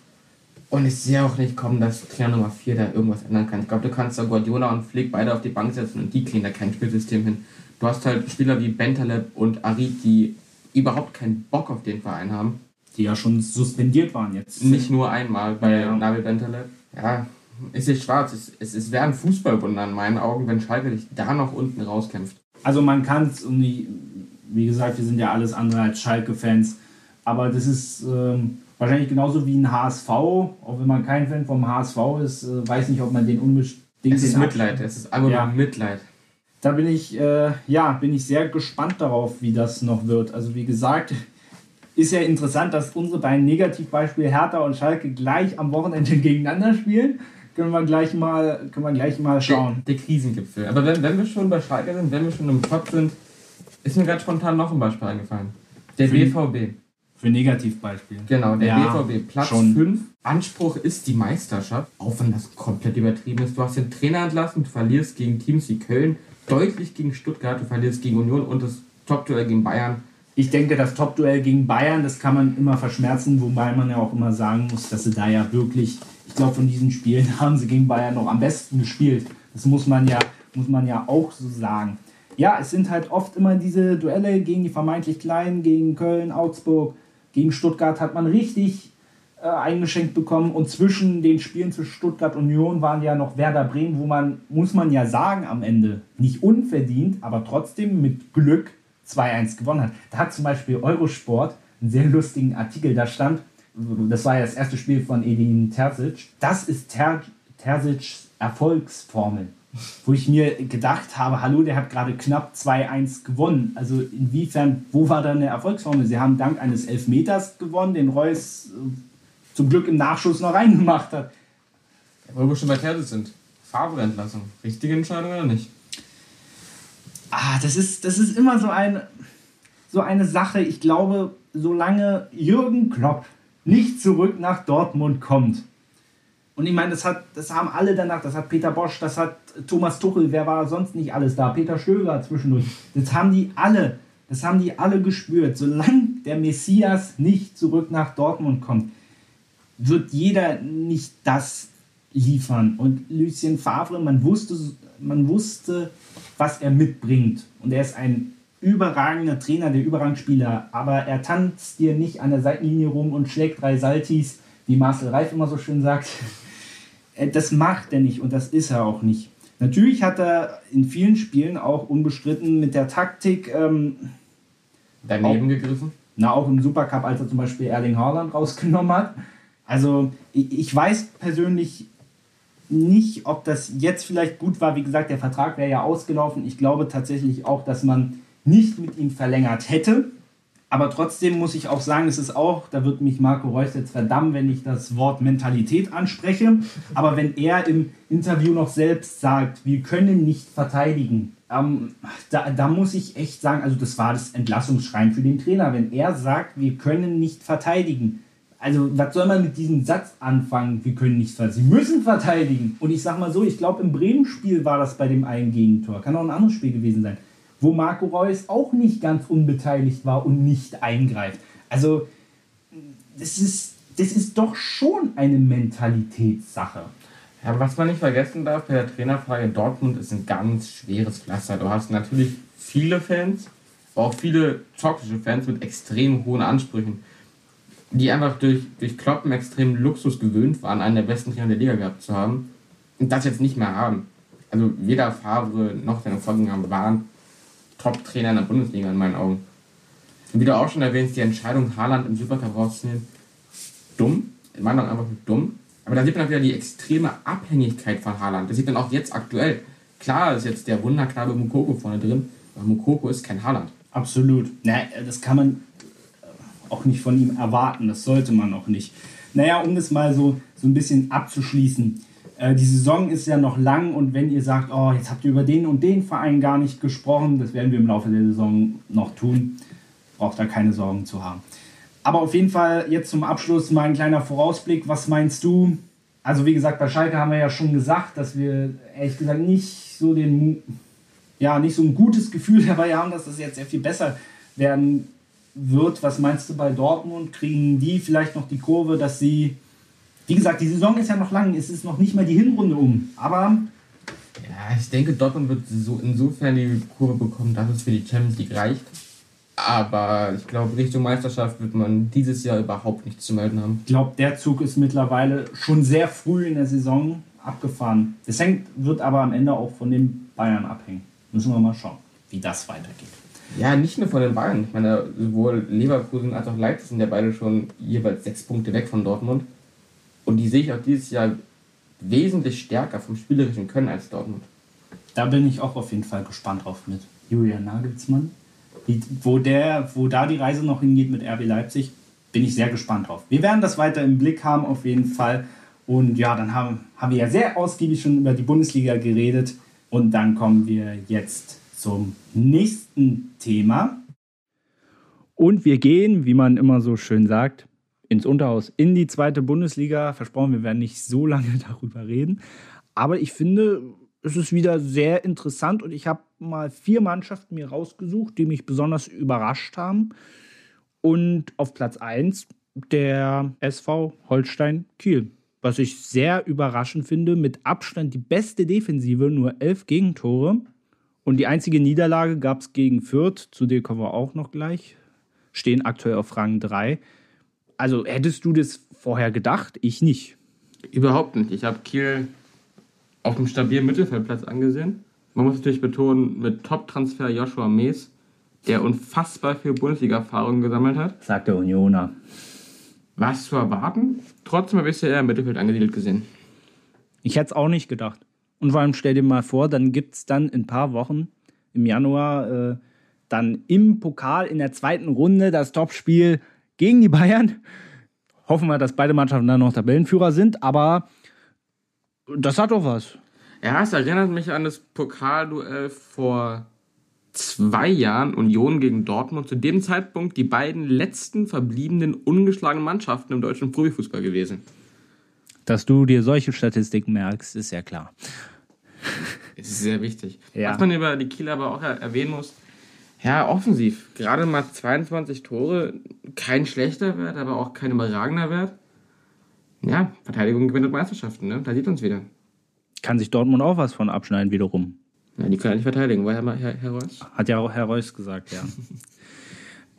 B: Und ich sehe auch nicht kommen, dass Trainer Nummer 4 da irgendwas ändern kann. Ich glaube, du kannst da Guardiola und Flick beide auf die Bank setzen und die kriegen da kein Spielsystem hin. Du hast halt Spieler wie Bentaleb und Arid, die überhaupt keinen Bock auf den Verein haben
A: die ja schon suspendiert waren jetzt.
B: Nicht nur einmal bei ja. Nabil Bentaleb. Ja, es ist schwarz. Es, es, es wäre ein Fußballwunder in meinen Augen, wenn Schalke sich da noch unten rauskämpft.
A: Also man kann es, und wie gesagt, wir sind ja alles andere als Schalke-Fans, aber das ist ähm, wahrscheinlich genauso wie ein HSV, auch wenn man kein Fan vom HSV ist, äh, weiß nicht, ob man den unbedingt...
B: Es ist Mitleid, es ist einfach ja. nur Mitleid.
A: Da bin ich, äh, ja, bin ich sehr gespannt darauf, wie das noch wird. Also wie gesagt, ist ja interessant, dass unsere beiden Negativbeispiele Hertha und Schalke gleich am Wochenende gegeneinander spielen. Können wir gleich mal, können wir gleich mal schauen.
B: Der, der Krisengipfel. Aber wenn, wenn wir schon bei Schalke sind, wenn wir schon im Pott sind, ist mir gerade spontan noch ein Beispiel eingefallen. Der für, BVB.
A: Für Negativbeispiele.
B: Genau, der ja, BVB. Platz 5. Anspruch ist die Meisterschaft. Auch wenn das komplett übertrieben ist. Du hast den Trainer entlassen, du verlierst gegen Teams wie Köln, deutlich gegen Stuttgart, du verlierst gegen Union und das Top-Duell gegen Bayern
A: ich denke, das Top-Duell gegen Bayern, das kann man immer verschmerzen, wobei man ja auch immer sagen muss, dass sie da ja wirklich, ich glaube, von diesen Spielen haben sie gegen Bayern noch am besten gespielt. Das muss man ja, muss man ja auch so sagen. Ja, es sind halt oft immer diese Duelle gegen die vermeintlich Kleinen, gegen Köln, Augsburg, gegen Stuttgart hat man richtig äh, eingeschenkt bekommen und zwischen den Spielen zu Stuttgart Union waren ja noch Werder Bremen, wo man, muss man ja sagen, am Ende nicht unverdient, aber trotzdem mit Glück 2-1 gewonnen hat. Da hat zum Beispiel Eurosport einen sehr lustigen Artikel, da stand, das war ja das erste Spiel von Edin Terzic, das ist Ter Terzics Erfolgsformel. Wo ich mir gedacht habe, hallo, der hat gerade knapp 2-1 gewonnen. Also inwiefern, wo war da eine Erfolgsformel? Sie haben dank eines Elfmeters gewonnen, den Reus äh, zum Glück im Nachschuss noch reingemacht hat.
B: Wo wir schon bei Terzic sind. Fahrbrennlassung. Richtige Entscheidung oder nicht?
A: ah, das ist, das ist immer so eine, so eine Sache. Ich glaube, solange Jürgen Klopp nicht zurück nach Dortmund kommt, Und ich meine, das, hat, das haben alle danach, das hat Peter Bosch, das hat Thomas Tuchel, wer war sonst nicht alles da? Peter Stöger zwischendurch. Das haben die alle, das haben die alle gespürt. Solange der Messias nicht zurück nach Dortmund kommt, wird jeder nicht das liefern. Und Lucien Favre, man wusste, man wusste, was er mitbringt. Und er ist ein überragender Trainer, der überragende Spieler. Aber er tanzt dir nicht an der Seitenlinie rum und schlägt drei Saltis, wie Marcel Reif immer so schön sagt. Äh, das macht er nicht und das ist er auch nicht. Natürlich hat er in vielen Spielen auch unbestritten mit der Taktik ähm,
B: daneben auch, gegriffen.
A: Na, auch im Supercup, als er zum Beispiel Erling Haaland rausgenommen hat. Also ich, weiß persönlich nicht, ob das jetzt vielleicht gut war. Wie gesagt, der Vertrag wäre ja ausgelaufen. Ich glaube tatsächlich auch, dass man nicht mit ihm verlängert hätte. Aber trotzdem muss ich auch sagen, es ist auch, da wird mich Marco Reus jetzt verdammen, wenn ich das Wort Mentalität anspreche. Aber wenn er im Interview noch selbst sagt, wir können nicht verteidigen, ähm, da, da muss ich echt sagen, also das war das Entlassungsschreien für den Trainer. Wenn er sagt, wir können nicht verteidigen, also was soll man mit diesem Satz anfangen, wir können nicht verteidigen? Sie müssen verteidigen. Und ich sag mal so, ich glaube im Bremen-Spiel war das bei dem einen Gegentor. Kann auch ein anderes Spiel gewesen sein wo Marco Reus auch nicht ganz unbeteiligt war und nicht eingreift. Also das ist, das ist doch schon eine Mentalitätssache.
B: Ja, was man nicht vergessen darf bei der Trainerfrage, Dortmund ist ein ganz schweres Pflaster. Du hast natürlich viele Fans, aber auch viele toxische Fans mit extrem hohen Ansprüchen, die einfach durch, durch Kloppen extrem Luxus gewöhnt waren, einen der besten Trainer der Liga gehabt zu haben und das jetzt nicht mehr haben. Also weder Favre noch seine Vorgänger waren Top-Trainer in der Bundesliga in meinen Augen. Und wie du auch schon erwähnst, die Entscheidung, Haaland im Supercup rauszunehmen, dumm, in meinen Augen einfach dumm. Aber da sieht man auch wieder die extreme Abhängigkeit von Haaland. Das sieht man auch jetzt aktuell. Klar ist jetzt der Wunderknabe Mukoko vorne drin, aber Mukoko ist kein Haaland.
A: Absolut. Na, das kann man auch nicht von ihm erwarten. Das sollte man auch nicht. Naja, um das mal so, so ein bisschen abzuschließen. Äh, die Saison ist ja noch lang und wenn ihr sagt, oh, jetzt habt ihr über den und den Verein gar nicht gesprochen, das werden wir im Laufe der Saison noch tun, braucht da keine Sorgen zu haben. Aber auf jeden Fall jetzt zum Abschluss mal ein kleiner Vorausblick. Was meinst du? Also wie gesagt, bei Schalke haben wir ja schon gesagt, dass wir ehrlich gesagt nicht so den, ja, nicht so ein gutes Gefühl dabei haben, dass das jetzt sehr viel besser werden wird. Was meinst du bei Dortmund? Kriegen die vielleicht noch die Kurve, dass sie wie gesagt, die Saison ist ja noch lang, es ist noch nicht mal die Hinrunde um. Aber.
B: Ja, ich denke, Dortmund wird so insofern die Kurve bekommen, dass es für die Champions League reicht. Aber ich glaube, Richtung Meisterschaft wird man dieses Jahr überhaupt nichts zu melden haben.
A: Ich glaube, der Zug ist mittlerweile schon sehr früh in der Saison abgefahren. Es hängt, wird aber am Ende auch von den Bayern abhängen. Müssen wir mal schauen, wie das weitergeht.
B: Ja, nicht nur von den Bayern. Ich meine, sowohl Leverkusen als auch Leipzig sind ja beide schon jeweils sechs Punkte weg von Dortmund. Und die sehe ich auch dieses Jahr wesentlich stärker vom spielerischen Können als Dortmund.
A: Da bin ich auch auf jeden Fall gespannt drauf mit Julian Nagelsmann. wo, der, wo da die Reise noch hingeht mit RB Leipzig, bin ich sehr gespannt drauf. Wir werden das weiter im Blick haben, auf jeden Fall. Und ja, dann haben, haben wir ja sehr ausgiebig schon über die Bundesliga geredet. Und dann kommen wir jetzt zum nächsten Thema. Und wir gehen, wie man immer so schön sagt, ins Unterhaus, in die zweite Bundesliga. Versprochen, wir werden nicht so lange darüber reden. Aber ich finde, es ist wieder sehr interessant und ich habe mal vier Mannschaften mir rausgesucht, die mich besonders überrascht haben. Und auf Platz 1 der SV Holstein Kiel. Was ich sehr überraschend finde, mit Abstand die beste Defensive, nur elf Gegentore. Und die einzige Niederlage gab es gegen Fürth, zu der kommen wir auch noch gleich. Stehen aktuell auf Rang 3. Also hättest du das vorher gedacht? Ich nicht.
B: Überhaupt nicht. Ich habe Kiel auf dem stabilen Mittelfeldplatz angesehen. Man muss natürlich betonen, mit Top-Transfer Joshua Mees, der unfassbar viel Bundesliga-Erfahrung gesammelt hat.
A: Sagt der Unioner.
B: Was zu erwarten? Trotzdem habe ich sie eher im Mittelfeld angesiedelt gesehen.
A: Ich hätte es auch nicht gedacht. Und vor allem stell dir mal vor, dann gibt es dann in ein paar Wochen im Januar äh, dann im Pokal in der zweiten Runde das Topspiel gegen die Bayern. Hoffen wir, dass beide Mannschaften dann noch Tabellenführer sind, aber das hat doch was.
B: Ja, es erinnert mich an das Pokalduell vor zwei Jahren Union gegen Dortmund. Zu dem Zeitpunkt die beiden letzten verbliebenen ungeschlagenen Mannschaften im deutschen Profifußball gewesen.
A: Dass du dir solche Statistiken merkst, ist ja klar.
B: Es ist sehr wichtig.
A: Ja.
B: Was man über die Kieler aber auch er- erwähnen muss, ja, offensiv. Gerade mal 22 Tore, kein schlechter Wert, aber auch kein überragender Wert. Ja, Verteidigung gewinnt Meisterschaften, ne? Da sieht uns wieder.
A: Kann sich Dortmund auch was von abschneiden wiederum.
B: Ja, die können ja nicht verteidigen, woher mal Herr, Herr Reus?
A: Hat ja auch Herr Reus gesagt, ja.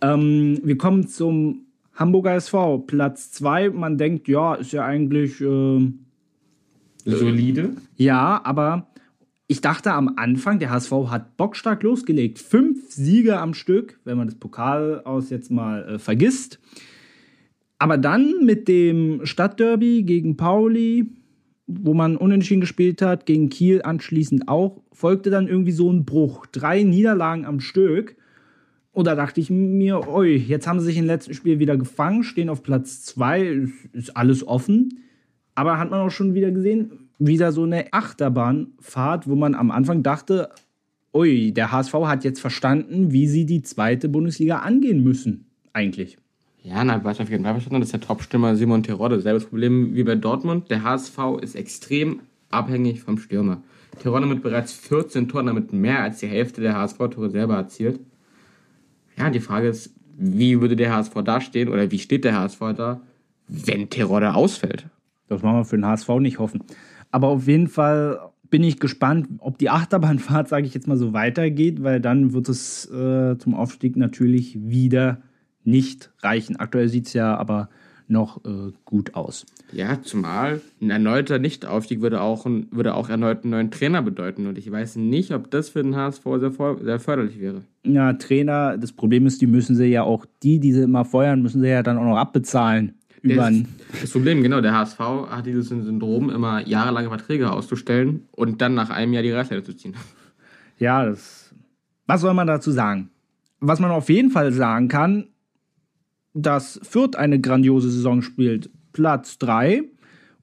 A: ähm, wir kommen zum Hamburger SV, Platz 2. Man denkt, ja, ist ja eigentlich, äh,
B: Solide.
A: ja, aber ich dachte am Anfang, der HSV hat bockstark losgelegt. Fünf Siege am Stück, wenn man das Pokal aus jetzt mal äh, vergisst. Aber dann mit dem Stadtderby gegen Pauli, wo man unentschieden gespielt hat, gegen Kiel anschließend auch, folgte dann irgendwie so ein Bruch. Drei Niederlagen am Stück. Und da dachte ich mir, oi, jetzt haben sie sich im letzten Spiel wieder gefangen, stehen auf Platz zwei, ist, ist alles offen. Aber hat man auch schon wieder gesehen, wieder so eine Achterbahnfahrt, wo man am Anfang dachte, ui, der HSV hat jetzt verstanden, wie sie die zweite Bundesliga angehen müssen, eigentlich.
B: Ja, na, was auf jeden Fall verstanden, das ist der Topstürmer Simon Terodde. Selbes Problem wie bei Dortmund. Der HSV ist extrem abhängig vom Stürmer. Terodde mit bereits 14 Toren, damit mehr als die Hälfte der HSV-Tore selber erzielt. Ja, die Frage ist, wie würde der HSV dastehen oder wie steht der HSV da, wenn Terodde ausfällt?
A: Das wollen wir für den HSV nicht hoffen. Aber auf jeden Fall bin ich gespannt, ob die Achterbahnfahrt, sage ich jetzt mal so, weitergeht, weil dann wird es äh, zum Aufstieg natürlich wieder nicht reichen. Aktuell sieht es ja aber noch äh, gut aus.
B: Ja, zumal ein erneuter Nichtaufstieg würde auch, würde auch erneut einen neuen Trainer bedeuten. Und ich weiß nicht, ob das für den HSV sehr, sehr förderlich wäre.
A: Ja, Trainer, das Problem ist, die müssen sie ja auch, die, die sie immer feuern, müssen sie ja dann auch noch abbezahlen. Über
B: Das, Problem, genau, der HSV hat dieses Syndrom, immer jahrelange Verträge auszustellen und dann nach einem Jahr die Reißleine zu ziehen.
A: ja, das. Was soll man dazu sagen? Was man auf jeden Fall sagen kann, dass Fürth eine grandiose Saison spielt. Platz 3.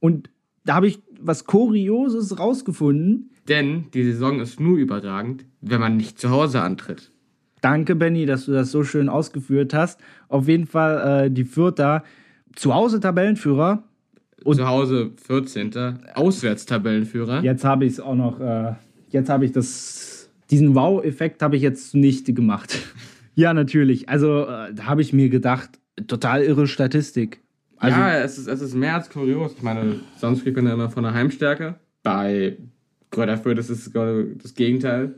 A: Und da habe ich was Kurioses rausgefunden.
B: Denn die Saison ist nur überragend, wenn man nicht zu Hause antritt.
A: Danke, Benny, dass du das so schön ausgeführt hast. Auf jeden Fall äh, die Fürther zu Hause Tabellenführer. Und-
B: zu Hause 14. Auswärtstabellenführer.
A: Jetzt habe ich es auch noch, äh, jetzt habe ich das, diesen Wow-Effekt habe ich jetzt zunichte gemacht. ja, natürlich. Also äh, da habe ich mir gedacht, total irre Statistik. Also,
B: ja, es ist, es ist mehr als kurios. Ich meine, sonst spricht man ja immer von der Heimstärke. Bei Kräuter Fürth ist es gerade das Gegenteil.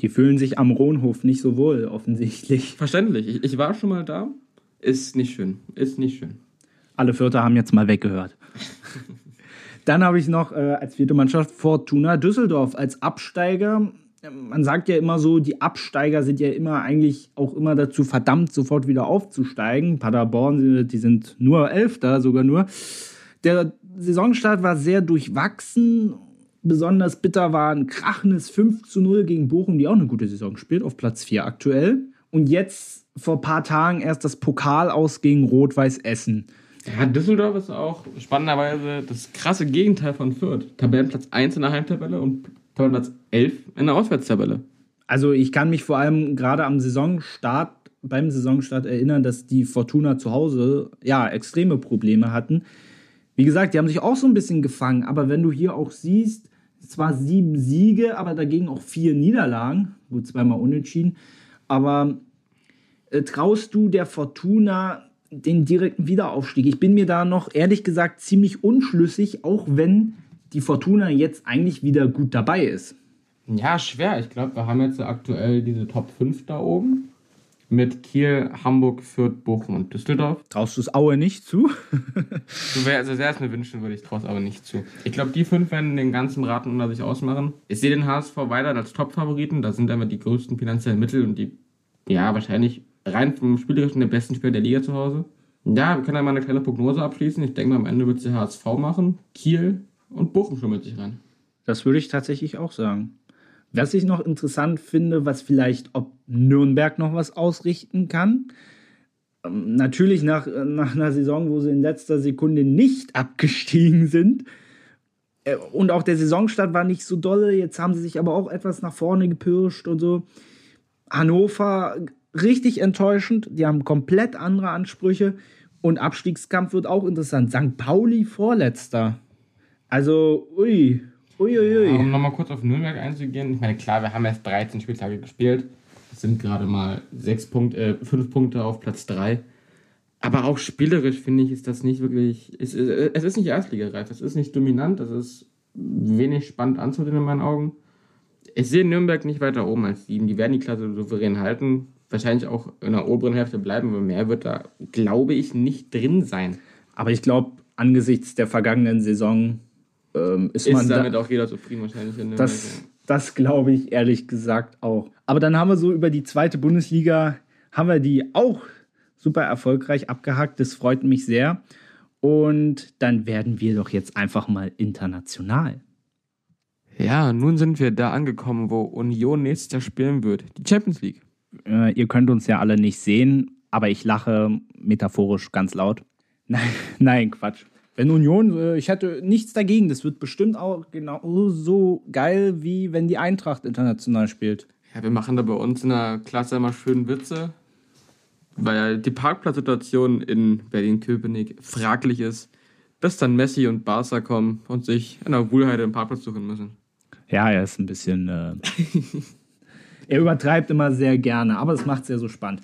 A: die fühlen sich am Rohnhof nicht so wohl, offensichtlich.
B: Verständlich. Ich, ich war schon mal da. Ist nicht schön. Ist nicht schön.
A: Alle Vierter haben jetzt mal weggehört. Dann habe ich noch äh, als vierte Mannschaft Fortuna Düsseldorf als Absteiger. Man sagt ja immer so, die Absteiger sind ja immer eigentlich auch immer dazu verdammt, sofort wieder aufzusteigen. Paderborn, die sind nur Elfter, sogar nur. Der Saisonstart war sehr durchwachsen. Besonders bitter war ein krachendes 5 zu 0 gegen Bochum, die auch eine gute Saison spielt, auf Platz 4 aktuell. Und jetzt vor ein paar Tagen erst das Pokal aus gegen Rot-Weiß Essen.
B: Ja, Düsseldorf ist auch spannenderweise das krasse Gegenteil von Fürth. Tabellenplatz 1 in der Heimtabelle und Tabellenplatz 11 in der Auswärtstabelle.
A: Also ich kann mich vor allem gerade am Saisonstart, beim Saisonstart erinnern, dass die Fortuna zu Hause ja extreme Probleme hatten. Wie gesagt, die haben sich auch so ein bisschen gefangen, aber wenn du hier auch siehst, zwar sieben Siege, aber dagegen auch vier Niederlagen, gut, zweimal unentschieden, aber äh, traust du der Fortuna den direkten Wiederaufstieg? Ich bin mir da noch ehrlich gesagt ziemlich unschlüssig, auch wenn die Fortuna jetzt eigentlich wieder gut dabei ist.
B: Ja, schwer. Ich glaube, wir haben jetzt aktuell diese Top 5 da oben. Mit Kiel, Hamburg, Fürth, Bochum und Düsseldorf.
A: Traust du es Aue nicht zu?
B: So wäre also sehr es mir wünschen, würde ich traue aber nicht zu. Ich glaube, die fünf werden den ganzen Raten unter sich ausmachen. Ich sehe den HSV weiter als Top-Favoriten. Da sind einfach die größten finanziellen Mittel und die, ja, wahrscheinlich rein vom Spielerischen der besten Spieler der Liga zu Hause. Ja, wir können ja mal eine kleine Prognose abschließen. Ich denke mal, am Ende wird es der HSV machen. Kiel und Bochum schon sich rein.
A: Das würde ich tatsächlich auch sagen. Was ich noch interessant finde, was vielleicht, ob Nürnberg noch was ausrichten kann. Ähm, Natürlich nach, äh, nach einer Saison, wo sie in letzter Sekunde nicht abgestiegen sind. Äh, Und auch der Saisonstart war nicht so dolle. Jetzt haben sie sich aber auch etwas nach vorne gepirscht und so. Hannover richtig enttäuschend. Die haben komplett andere Ansprüche. Und Abstiegskampf wird auch interessant. St. Pauli vorletzter. Also, ui, uiuiui.
B: Ja, um nochmal kurz auf Nürnberg einzugehen. Ich meine, klar, wir haben erst 13 Spieltage gespielt. Das sind gerade mal sechs Punkte, äh, fünf Punkte auf Platz 3. Aber auch spielerisch finde ich, ist das nicht wirklich. Es, es ist nicht erstligareif, es ist nicht dominant, es ist wenig spannend anzusehen in meinen Augen. Ich sehe Nürnberg nicht weiter oben als sieben. Die werden die Klasse souverän halten. Wahrscheinlich auch in der oberen Hälfte bleiben, aber mehr wird da, glaube ich, nicht drin sein.
A: Aber ich glaube, angesichts der vergangenen Saison ähm, ist, ist man
B: damit da, auch jeder zufrieden wahrscheinlich.
A: Das das glaube ich ehrlich gesagt auch. Aber dann haben wir so über die zweite Bundesliga, haben wir die auch super erfolgreich abgehackt. Das freut mich sehr. Und dann werden wir doch jetzt einfach mal international.
B: Ja, nun sind wir da angekommen, wo Union nächstes Jahr spielen wird. Die Champions League.
A: Äh, ihr könnt uns ja alle nicht sehen, aber ich lache metaphorisch ganz laut. Nein, nein, Quatsch. Wenn Union, äh, ich hätte nichts dagegen. Das wird bestimmt auch genau so geil, wie wenn die Eintracht international spielt.
B: Ja, wir machen da bei uns in der Klasse immer schön Witze weil die Parkplatzsituation in Berlin-Köpenick fraglich ist, bis dann Messi und Barca kommen und sich in der Wohlheide einen Parkplatz suchen müssen.
A: Ja, er ist ein bisschen. Äh, er übertreibt immer sehr gerne, aber es macht es ja so spannend.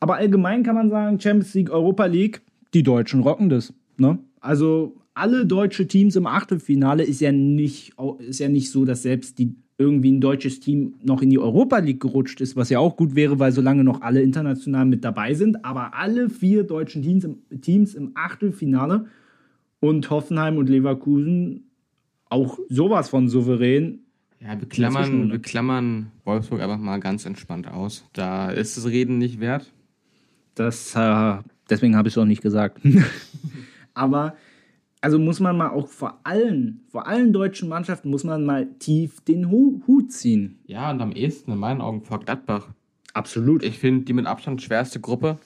A: Aber allgemein kann man sagen, Champions League, Europa League, die Deutschen rocken das. Ne? Also alle deutsche Teams im Achtelfinale ist ja nicht, ist ja nicht so, dass selbst die irgendwie ein deutsches Team noch in die Europa League gerutscht ist, was ja auch gut wäre, weil solange noch alle international mit dabei sind, aber alle vier deutschen Teams im, Teams im Achtelfinale und Hoffenheim und Leverkusen auch sowas von souverän.
B: Ja, wir klammern, wir klammern Wolfsburg einfach mal ganz entspannt aus. Da ist das Reden nicht wert.
A: Das, äh, deswegen habe ich es auch nicht gesagt. aber also muss man mal auch vor allen, vor allen deutschen Mannschaften muss man mal tief den Hut ziehen.
B: Ja, und am ehesten in meinen Augen vor Gladbach.
A: Absolut.
B: Ich finde die mit Abstand schwerste Gruppe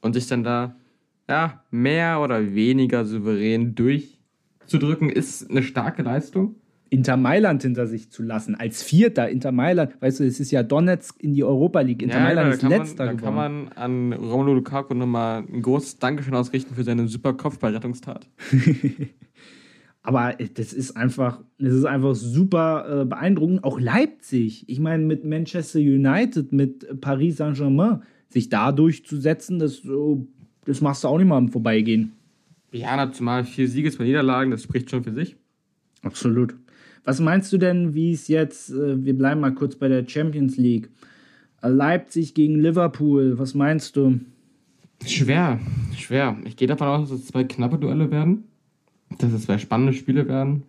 B: und sich dann da ja, mehr oder weniger souverän durchzudrücken, ist eine starke Leistung.
A: Inter Mailand hinter sich zu lassen, als Vierter Inter Mailand, weißt du, es ist ja Donetsk in die Europa League, Inter ja, Mailand ist letzter
B: man, Da kann man an Romelu Lukaku nochmal ein großes Dankeschön ausrichten für seine super Kopfballrettungstat.
A: Aber das ist einfach, das ist einfach super äh, beeindruckend. Auch Leipzig, ich meine, mit Manchester United, mit Paris Saint-Germain, sich da durchzusetzen, das, das machst du auch nicht mal im Vorbeigehen.
B: Ja, zumal vier Siege, zwei Niederlagen, das spricht schon für sich.
A: Absolut. Was meinst du denn, wie es jetzt, äh, wir bleiben mal kurz bei der Champions League, Leipzig gegen Liverpool, was meinst du?
B: Schwer, schwer. Ich gehe davon aus, dass es zwei knappe Duelle werden, dass es zwei spannende Spiele werden.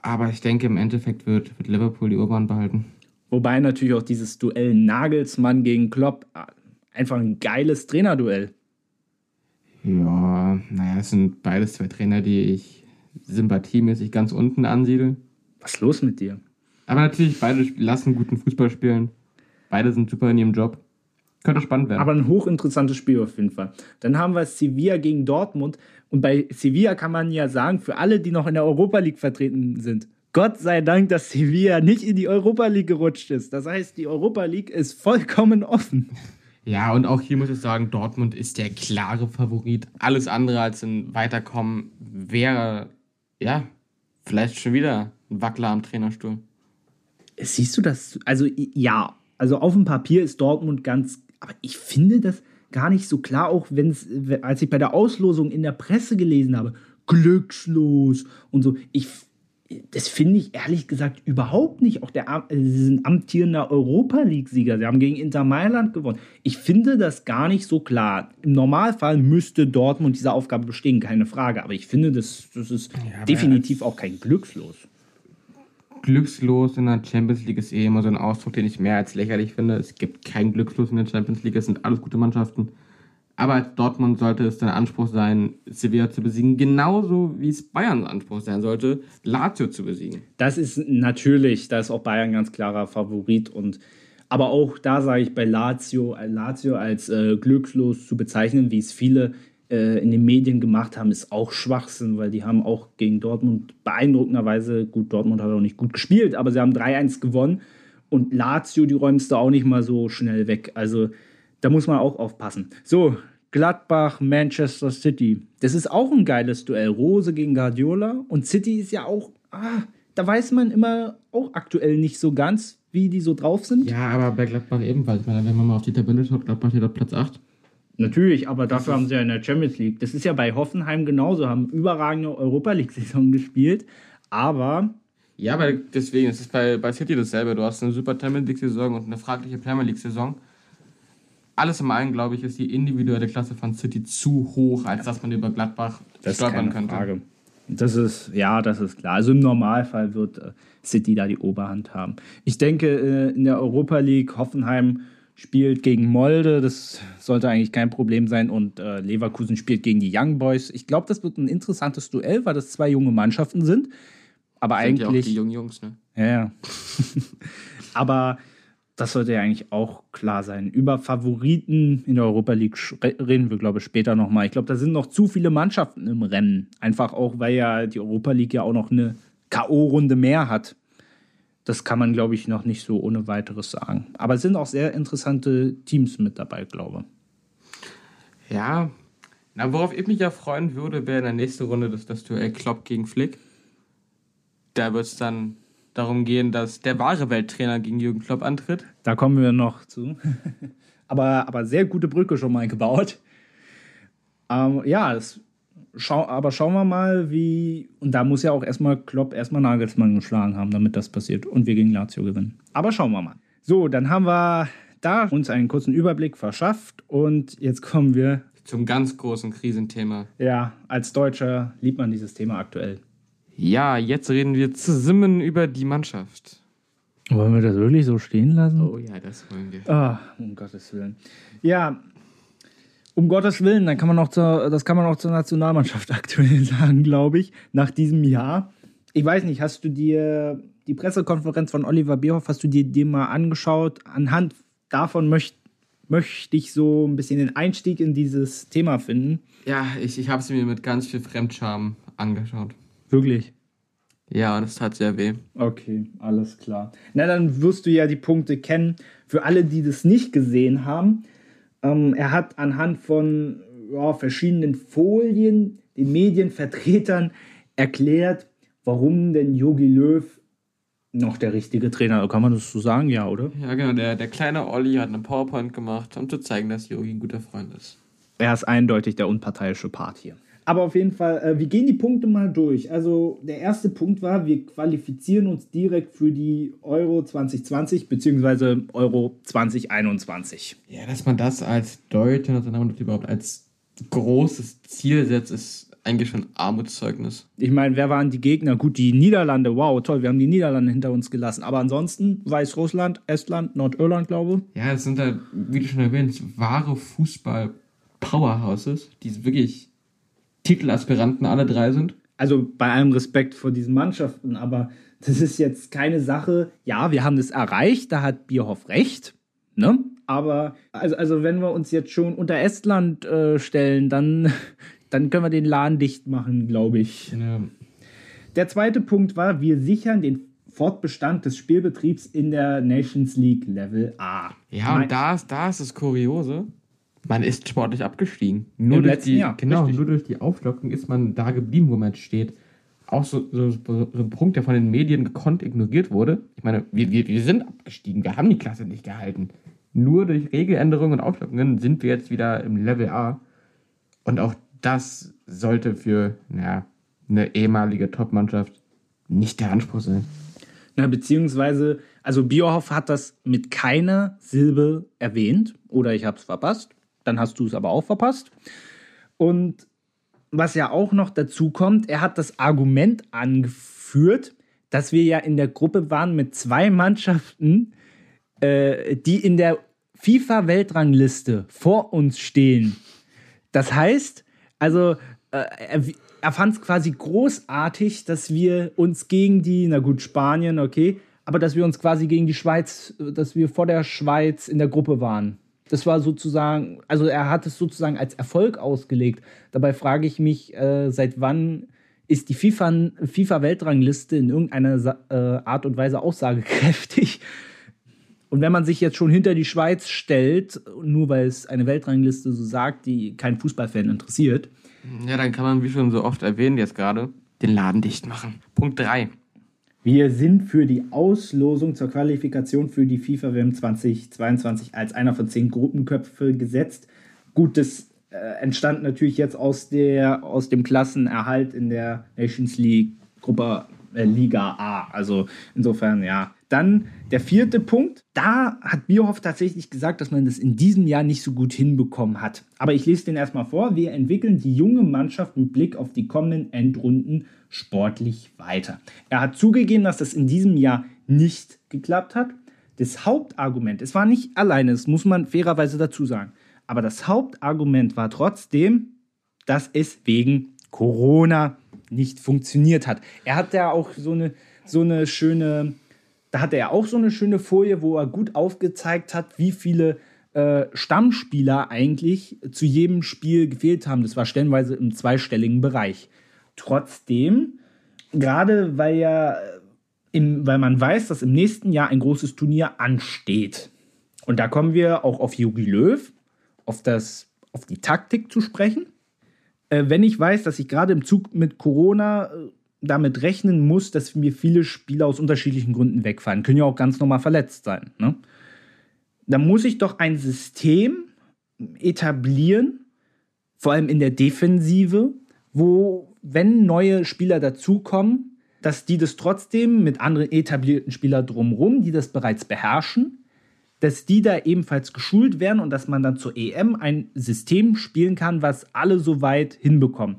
B: Aber ich denke, im Endeffekt wird, wird Liverpool die Oberbahn behalten.
A: Wobei natürlich auch dieses Duell Nagelsmann gegen Klopp äh, einfach ein geiles Trainerduell.
B: Ja, naja, es sind beides zwei Trainer, die ich sympathiemäßig ganz unten ansiedle.
A: Was ist los mit dir?
B: Aber natürlich, beide lassen guten Fußball spielen. Beide sind super in ihrem Job. Könnte spannend werden.
A: Aber ein hochinteressantes Spiel auf jeden Fall. Dann haben wir Sevilla gegen Dortmund. Und bei Sevilla kann man ja sagen, für alle, die noch in der Europa League vertreten sind, Gott sei Dank, dass Sevilla nicht in die Europa League gerutscht ist. Das heißt, die Europa League ist vollkommen offen.
B: Ja, und auch hier muss ich sagen, Dortmund ist der klare Favorit. Alles andere als ein Weiterkommen wäre, ja, vielleicht schon wieder ein Wackler am Trainerstuhl.
A: Siehst du das? Also ja, also auf dem Papier ist Dortmund ganz, aber ich finde das gar nicht so klar, auch wenn es, als ich bei der Auslosung in der Presse gelesen habe, glückslos und so. Ich, das finde ich ehrlich gesagt überhaupt nicht. Auch der sie sind amtierender Europa League-Sieger. Sie haben gegen Inter Mailand gewonnen. Ich finde das gar nicht so klar. Im Normalfall müsste Dortmund diese Aufgabe bestehen, keine Frage. Aber ich finde, das, das ist ja, definitiv auch kein Glückslos
B: glückslos in der Champions League ist eh immer so ein Ausdruck, den ich mehr als lächerlich finde. Es gibt kein glückslos in der Champions League, es sind alles gute Mannschaften. Aber als Dortmund sollte es dein Anspruch sein, Sevilla zu besiegen, genauso wie es Bayerns Anspruch sein sollte, Lazio zu besiegen.
A: Das ist natürlich, da ist auch Bayern ganz klarer Favorit und aber auch da sage ich bei Lazio, Lazio als äh, glückslos zu bezeichnen, wie es viele äh, in den Medien gemacht haben, ist auch Schwachsinn, weil die haben auch gegen Dortmund beeindruckenderweise, gut, Dortmund hat auch nicht gut gespielt, aber sie haben 3-1 gewonnen und Lazio, die räumst du auch nicht mal so schnell weg. Also da muss man auch aufpassen. So, Gladbach, Manchester City. Das ist auch ein geiles Duell. Rose gegen Guardiola. Und City ist ja auch, ah, da weiß man immer auch aktuell nicht so ganz, wie die so drauf sind.
B: Ja, aber bei Gladbach ebenfalls. Wenn man mal auf die Tabelle schaut, Gladbach steht auf Platz 8.
A: Natürlich, aber dafür haben sie ja in der Champions League. Das ist ja bei Hoffenheim genauso, haben überragende Europa League-Saison gespielt. Aber.
B: Ja, aber deswegen, es ist bei, bei City dasselbe. Du hast eine super Champions League-Saison und eine fragliche Premier League-Saison alles im allen, glaube ich, ist die individuelle Klasse von City zu hoch, als dass man über Gladbach
A: das stolpern könnte. Frage. Das ist, ja, das ist klar. Also im Normalfall wird äh, City da die Oberhand haben. Ich denke, äh, in der Europa League, Hoffenheim spielt gegen Molde, das sollte eigentlich kein Problem sein. Und äh, Leverkusen spielt gegen die Young Boys. Ich glaube, das wird ein interessantes Duell, weil das zwei junge Mannschaften sind. Aber sind eigentlich. Ja auch
B: die jungen Jungs, ne?
A: Ja, ja. Aber das sollte ja eigentlich auch klar sein. Über Favoriten in der Europa League reden wir, glaube ich, später nochmal. Ich glaube, da sind noch zu viele Mannschaften im Rennen. Einfach auch, weil ja die Europa League ja auch noch eine K.O.-Runde mehr hat. Das kann man, glaube ich, noch nicht so ohne weiteres sagen. Aber es sind auch sehr interessante Teams mit dabei, glaube
B: ich. Ja, na, worauf ich mich ja freuen würde, wäre in der nächsten Runde das, das Duell Klopp gegen Flick. Da wird es dann darum gehen, dass der wahre Welttrainer gegen Jürgen Klopp antritt.
A: Da kommen wir noch zu. aber, aber sehr gute Brücke schon mal gebaut. Ähm, ja, das, schau, aber schauen wir mal, wie. Und da muss ja auch erstmal Klopp erstmal Nagelsmann geschlagen haben, damit das passiert und wir gegen Lazio gewinnen. Aber schauen wir mal. So, dann haben wir da uns einen kurzen Überblick verschafft und jetzt kommen wir
B: zum ganz großen Krisenthema.
A: Ja, als Deutscher liebt man dieses Thema aktuell.
B: Ja, jetzt reden wir zusammen über die Mannschaft.
A: Wollen wir das wirklich so stehen lassen?
B: Oh ja, das wollen wir.
A: Ah, um Gottes Willen. Ja, um Gottes Willen, dann kann man auch zur, das kann man auch zur Nationalmannschaft aktuell sagen, glaube ich, nach diesem Jahr. Ich weiß nicht, hast du dir die Pressekonferenz von Oliver Bierhoff, hast du dir die mal angeschaut? Anhand davon möchte möchte ich so ein bisschen den Einstieg in dieses Thema finden.
B: Ja, ich, ich habe sie mir mit ganz viel Fremdscham angeschaut.
A: Wirklich?
B: Ja, das tat sehr weh.
A: Okay, alles klar. Na, dann wirst du ja die Punkte kennen. Für alle, die das nicht gesehen haben, ähm, er hat anhand von ja, verschiedenen Folien den Medienvertretern erklärt, warum denn Yogi Löw noch der richtige Trainer ist. Kann man das so sagen, ja, oder?
B: Ja, genau. Der, der kleine Olli hat einen PowerPoint gemacht, um zu zeigen, dass Yogi ein guter Freund ist.
A: Er ist eindeutig der unparteiische Part hier. Aber auf jeden Fall, äh, wir gehen die Punkte mal durch. Also der erste Punkt war, wir qualifizieren uns direkt für die Euro 2020 bzw. Euro 2021.
B: Ja, dass man das als deutsche Nationalmannschaft überhaupt als großes Ziel setzt, ist eigentlich schon Armutszeugnis.
A: Ich meine, wer waren die Gegner? Gut, die Niederlande, wow, toll, wir haben die Niederlande hinter uns gelassen. Aber ansonsten Weißrussland, Estland, Nordirland, glaube
B: ich. Ja, das sind da, wie du schon erwähnt, wahre Fußball-Powerhouses, die wirklich Titelaspiranten alle drei sind?
A: Also bei allem Respekt vor diesen Mannschaften, aber das ist jetzt keine Sache. Ja, wir haben das erreicht, da hat Bierhoff recht. Ne? Aber also, also wenn wir uns jetzt schon unter Estland äh, stellen, dann, dann können wir den Laden dicht machen, glaube ich. Ja. Der zweite Punkt war, wir sichern den Fortbestand des Spielbetriebs in der Nations League Level A.
B: Ja, und da ist, da ist das Kuriose man ist sportlich abgestiegen. Nur Im durch die, Jahr. Genau, Richtig. nur durch die Aufstockung ist man da geblieben, wo man steht. Auch so, so, so, ein Punkt, der von den Medien gekonnt ignoriert wurde. Ich meine, wir, wir, wir sind abgestiegen, wir haben die Klasse nicht gehalten. Nur durch Regeländerungen und Aufstockungen sind wir jetzt wieder im Level A. Und auch das sollte für ja, eine ehemalige Top-Mannschaft nicht der Anspruch sein.
A: Na, beziehungsweise, also Biohoff hat das mit keiner Silbe erwähnt oder ich habe es verpasst dann hast du es aber auch verpasst. Und was ja auch noch dazu kommt, er hat das Argument angeführt, dass wir ja in der Gruppe waren mit zwei Mannschaften, äh, die in der FIFA-Weltrangliste vor uns stehen. Das heißt, also äh, er, er fand es quasi großartig, dass wir uns gegen die, na gut, Spanien, okay, aber dass wir uns quasi gegen die Schweiz, dass wir vor der Schweiz in der Gruppe waren. Das war sozusagen, also er hat es sozusagen als Erfolg ausgelegt. Dabei frage ich mich, äh, seit wann ist die FIFA-Weltrangliste FIFA in irgendeiner äh, Art und Weise aussagekräftig? Und wenn man sich jetzt schon hinter die Schweiz stellt, nur weil es eine Weltrangliste so sagt, die keinen Fußballfan interessiert.
B: Ja, dann kann man, wie schon so oft erwähnt jetzt gerade, den Laden dicht machen. Punkt 3.
A: Wir sind für die Auslosung zur Qualifikation für die FIFA WM 2022 als einer von zehn Gruppenköpfe gesetzt. Gut, das äh, entstand natürlich jetzt aus, der, aus dem Klassenerhalt in der Nations League Gruppe äh, Liga A. Also insofern, ja. Dann der vierte Punkt. Da hat Bierhoff tatsächlich gesagt, dass man das in diesem Jahr nicht so gut hinbekommen hat. Aber ich lese den erstmal vor. Wir entwickeln die junge Mannschaft mit Blick auf die kommenden Endrunden sportlich weiter. Er hat zugegeben, dass das in diesem Jahr nicht geklappt hat. Das Hauptargument, es war nicht alleine, das muss man fairerweise dazu sagen, aber das Hauptargument war trotzdem, dass es wegen Corona nicht funktioniert hat. Er hat ja auch so eine, so eine schöne, da hatte er auch so eine schöne Folie, wo er gut aufgezeigt hat, wie viele äh, Stammspieler eigentlich zu jedem Spiel gefehlt haben. Das war stellenweise im zweistelligen Bereich. Trotzdem, gerade weil ja im, weil man weiß, dass im nächsten Jahr ein großes Turnier ansteht. Und da kommen wir auch auf Jogi Löw, auf, das, auf die Taktik zu sprechen äh, wenn ich weiß, dass ich gerade im Zug mit Corona äh, damit rechnen muss, dass mir viele Spieler aus unterschiedlichen Gründen wegfallen, können ja auch ganz normal verletzt sein, ne? dann muss ich doch ein System etablieren, vor allem in der Defensive, wo, wenn neue Spieler dazukommen, dass die das trotzdem mit anderen etablierten Spielern drumherum, die das bereits beherrschen, dass die da ebenfalls geschult werden und dass man dann zur EM ein System spielen kann, was alle so weit hinbekommen.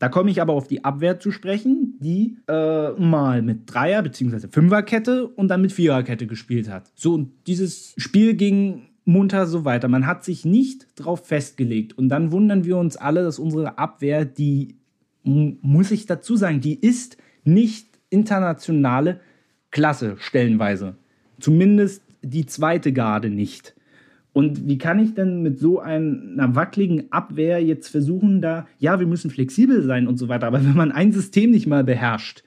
A: Da komme ich aber auf die Abwehr zu sprechen, die äh, mal mit Dreier- bzw. Fünferkette und dann mit Viererkette gespielt hat. So, und dieses Spiel ging munter so weiter. Man hat sich nicht drauf festgelegt. Und dann wundern wir uns alle, dass unsere Abwehr, die, muss ich dazu sagen, die ist nicht internationale Klasse stellenweise. Zumindest die zweite Garde nicht. Und wie kann ich denn mit so einer wackeligen Abwehr jetzt versuchen, da, ja, wir müssen flexibel sein und so weiter, aber wenn man ein System nicht mal beherrscht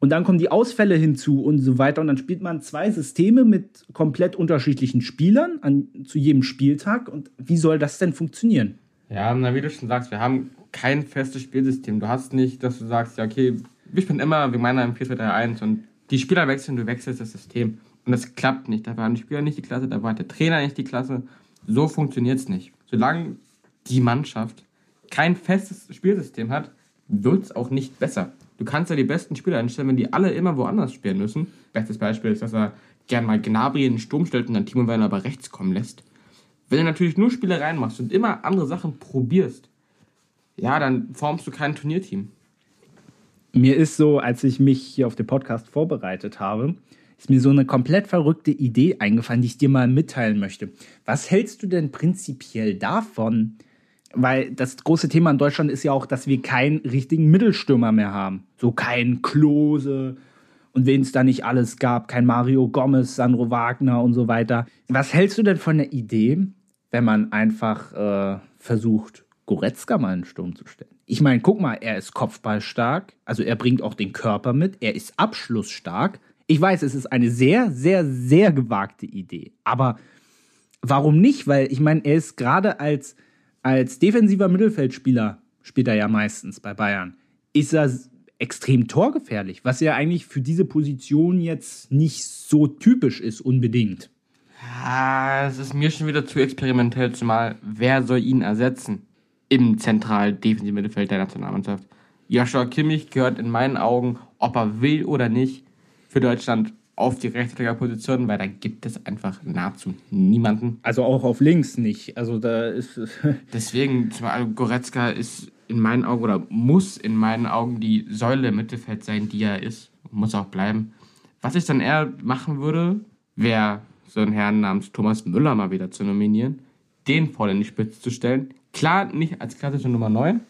A: und dann kommen die Ausfälle hinzu und so weiter und dann spielt man zwei Systeme mit komplett unterschiedlichen Spielern an, zu jedem Spieltag und wie soll das denn funktionieren?
B: Ja, na, wie du schon sagst, wir haben kein festes Spielsystem. Du hast nicht, dass du sagst, ja, okay, wir spielen immer, wir meinen im 4-2-3-1 und die Spieler wechseln, du wechselst das System. Und das klappt nicht. Da waren die Spieler nicht die Klasse, da war der Trainer nicht die Klasse. So funktioniert es nicht. Solange die Mannschaft kein festes Spielsystem hat, wird es auch nicht besser. Du kannst ja die besten Spieler einstellen, wenn die alle immer woanders spielen müssen. Bestes Beispiel ist, dass er gern mal Gnabry in den Sturm stellt und dann Timo Werner aber rechts kommen lässt. Wenn du natürlich nur Spiele reinmachst und immer andere Sachen probierst, ja, dann formst du kein Turnierteam.
A: Mir ist so, als ich mich hier auf den Podcast vorbereitet habe, ist mir so eine komplett verrückte Idee eingefallen, die ich dir mal mitteilen möchte. Was hältst du denn prinzipiell davon? Weil das große Thema in Deutschland ist ja auch, dass wir keinen richtigen Mittelstürmer mehr haben. So kein Klose und wen es da nicht alles gab, kein Mario Gomez, Sandro Wagner und so weiter. Was hältst du denn von der Idee, wenn man einfach äh, versucht, Goretzka mal in den Sturm zu stellen? Ich meine, guck mal, er ist kopfballstark, also er bringt auch den Körper mit, er ist abschlussstark ich weiß, es ist eine sehr, sehr, sehr gewagte Idee. Aber warum nicht? Weil ich meine, er ist gerade als, als defensiver Mittelfeldspieler, spielt er ja meistens bei Bayern, ist er extrem torgefährlich, was ja eigentlich für diese Position jetzt nicht so typisch ist, unbedingt.
B: Ja, es ist mir schon wieder zu experimentell, zumal wer soll ihn ersetzen im zentral defensiven Mittelfeld der Nationalmannschaft? Joshua Kimmich gehört in meinen Augen, ob er will oder nicht, für Deutschland auf die Rechtsverteidigerposition, weil da gibt es einfach nahezu niemanden.
A: Also auch auf links nicht. Also da ist
B: Deswegen, Goretzka ist in meinen Augen oder muss in meinen Augen die Säule im Mittelfeld sein, die er ist. Muss auch bleiben. Was ich dann eher machen würde, wäre so einen Herrn namens Thomas Müller mal wieder zu nominieren, den voll in die Spitze zu stellen. Klar, nicht als klassische Nummer 9,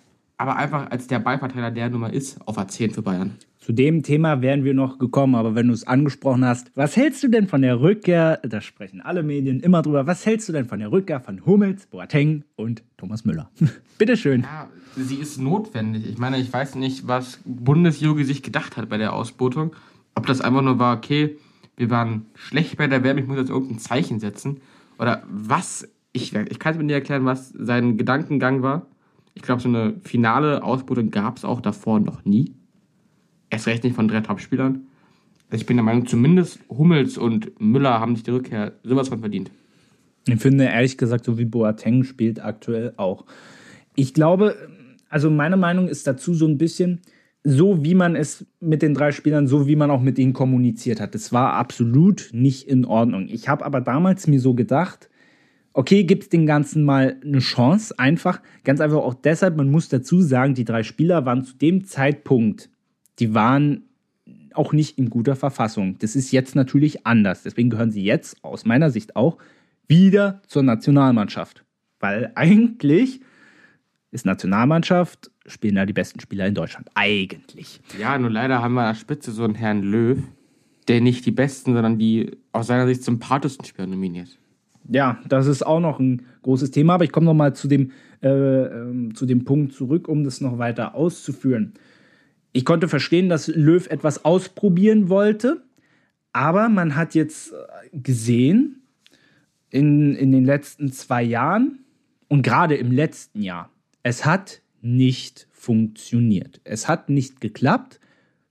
B: aber einfach als der Ballverteiler der Nummer ist, auf A10 für Bayern.
A: Zu dem Thema wären wir noch gekommen, aber wenn du es angesprochen hast, was hältst du denn von der Rückkehr, da sprechen alle Medien immer drüber, was hältst du denn von der Rückkehr von Hummels, Boateng und Thomas Müller? Bitteschön.
B: Ja, sie ist notwendig. Ich meine, ich weiß nicht, was Bundesjogi sich gedacht hat bei der Ausbotung. Ob das einfach nur war, okay, wir waren schlecht bei der WM, ich muss jetzt irgendein Zeichen setzen. Oder was, ich, ich kann es mir nicht erklären, was sein Gedankengang war. Ich glaube, so eine finale Ausbildung gab es auch davor noch nie. Erst recht nicht von drei Topspielern. Also ich bin der Meinung, zumindest Hummels und Müller haben sich die Rückkehr sowas von verdient.
A: Ich finde ehrlich gesagt, so wie Boateng spielt aktuell auch. Ich glaube, also meine Meinung ist dazu so ein bisschen, so wie man es mit den drei Spielern, so wie man auch mit ihnen kommuniziert hat. Das war absolut nicht in Ordnung. Ich habe aber damals mir so gedacht, okay, gibt es den Ganzen mal eine Chance, einfach, ganz einfach auch deshalb, man muss dazu sagen, die drei Spieler waren zu dem Zeitpunkt, die waren auch nicht in guter Verfassung. Das ist jetzt natürlich anders. Deswegen gehören sie jetzt aus meiner Sicht auch wieder zur Nationalmannschaft. Weil eigentlich ist Nationalmannschaft, spielen da die besten Spieler in Deutschland. Eigentlich.
B: Ja, nur leider haben wir an der Spitze so einen Herrn Löw, der nicht die besten, sondern die aus seiner Sicht sympathischsten Spieler nominiert.
A: Ja, das ist auch noch ein großes Thema, aber ich komme noch mal zu dem, äh, äh, zu dem Punkt zurück, um das noch weiter auszuführen. Ich konnte verstehen, dass Löw etwas ausprobieren wollte, aber man hat jetzt gesehen, in, in den letzten zwei Jahren und gerade im letzten Jahr, es hat nicht funktioniert. Es hat nicht geklappt.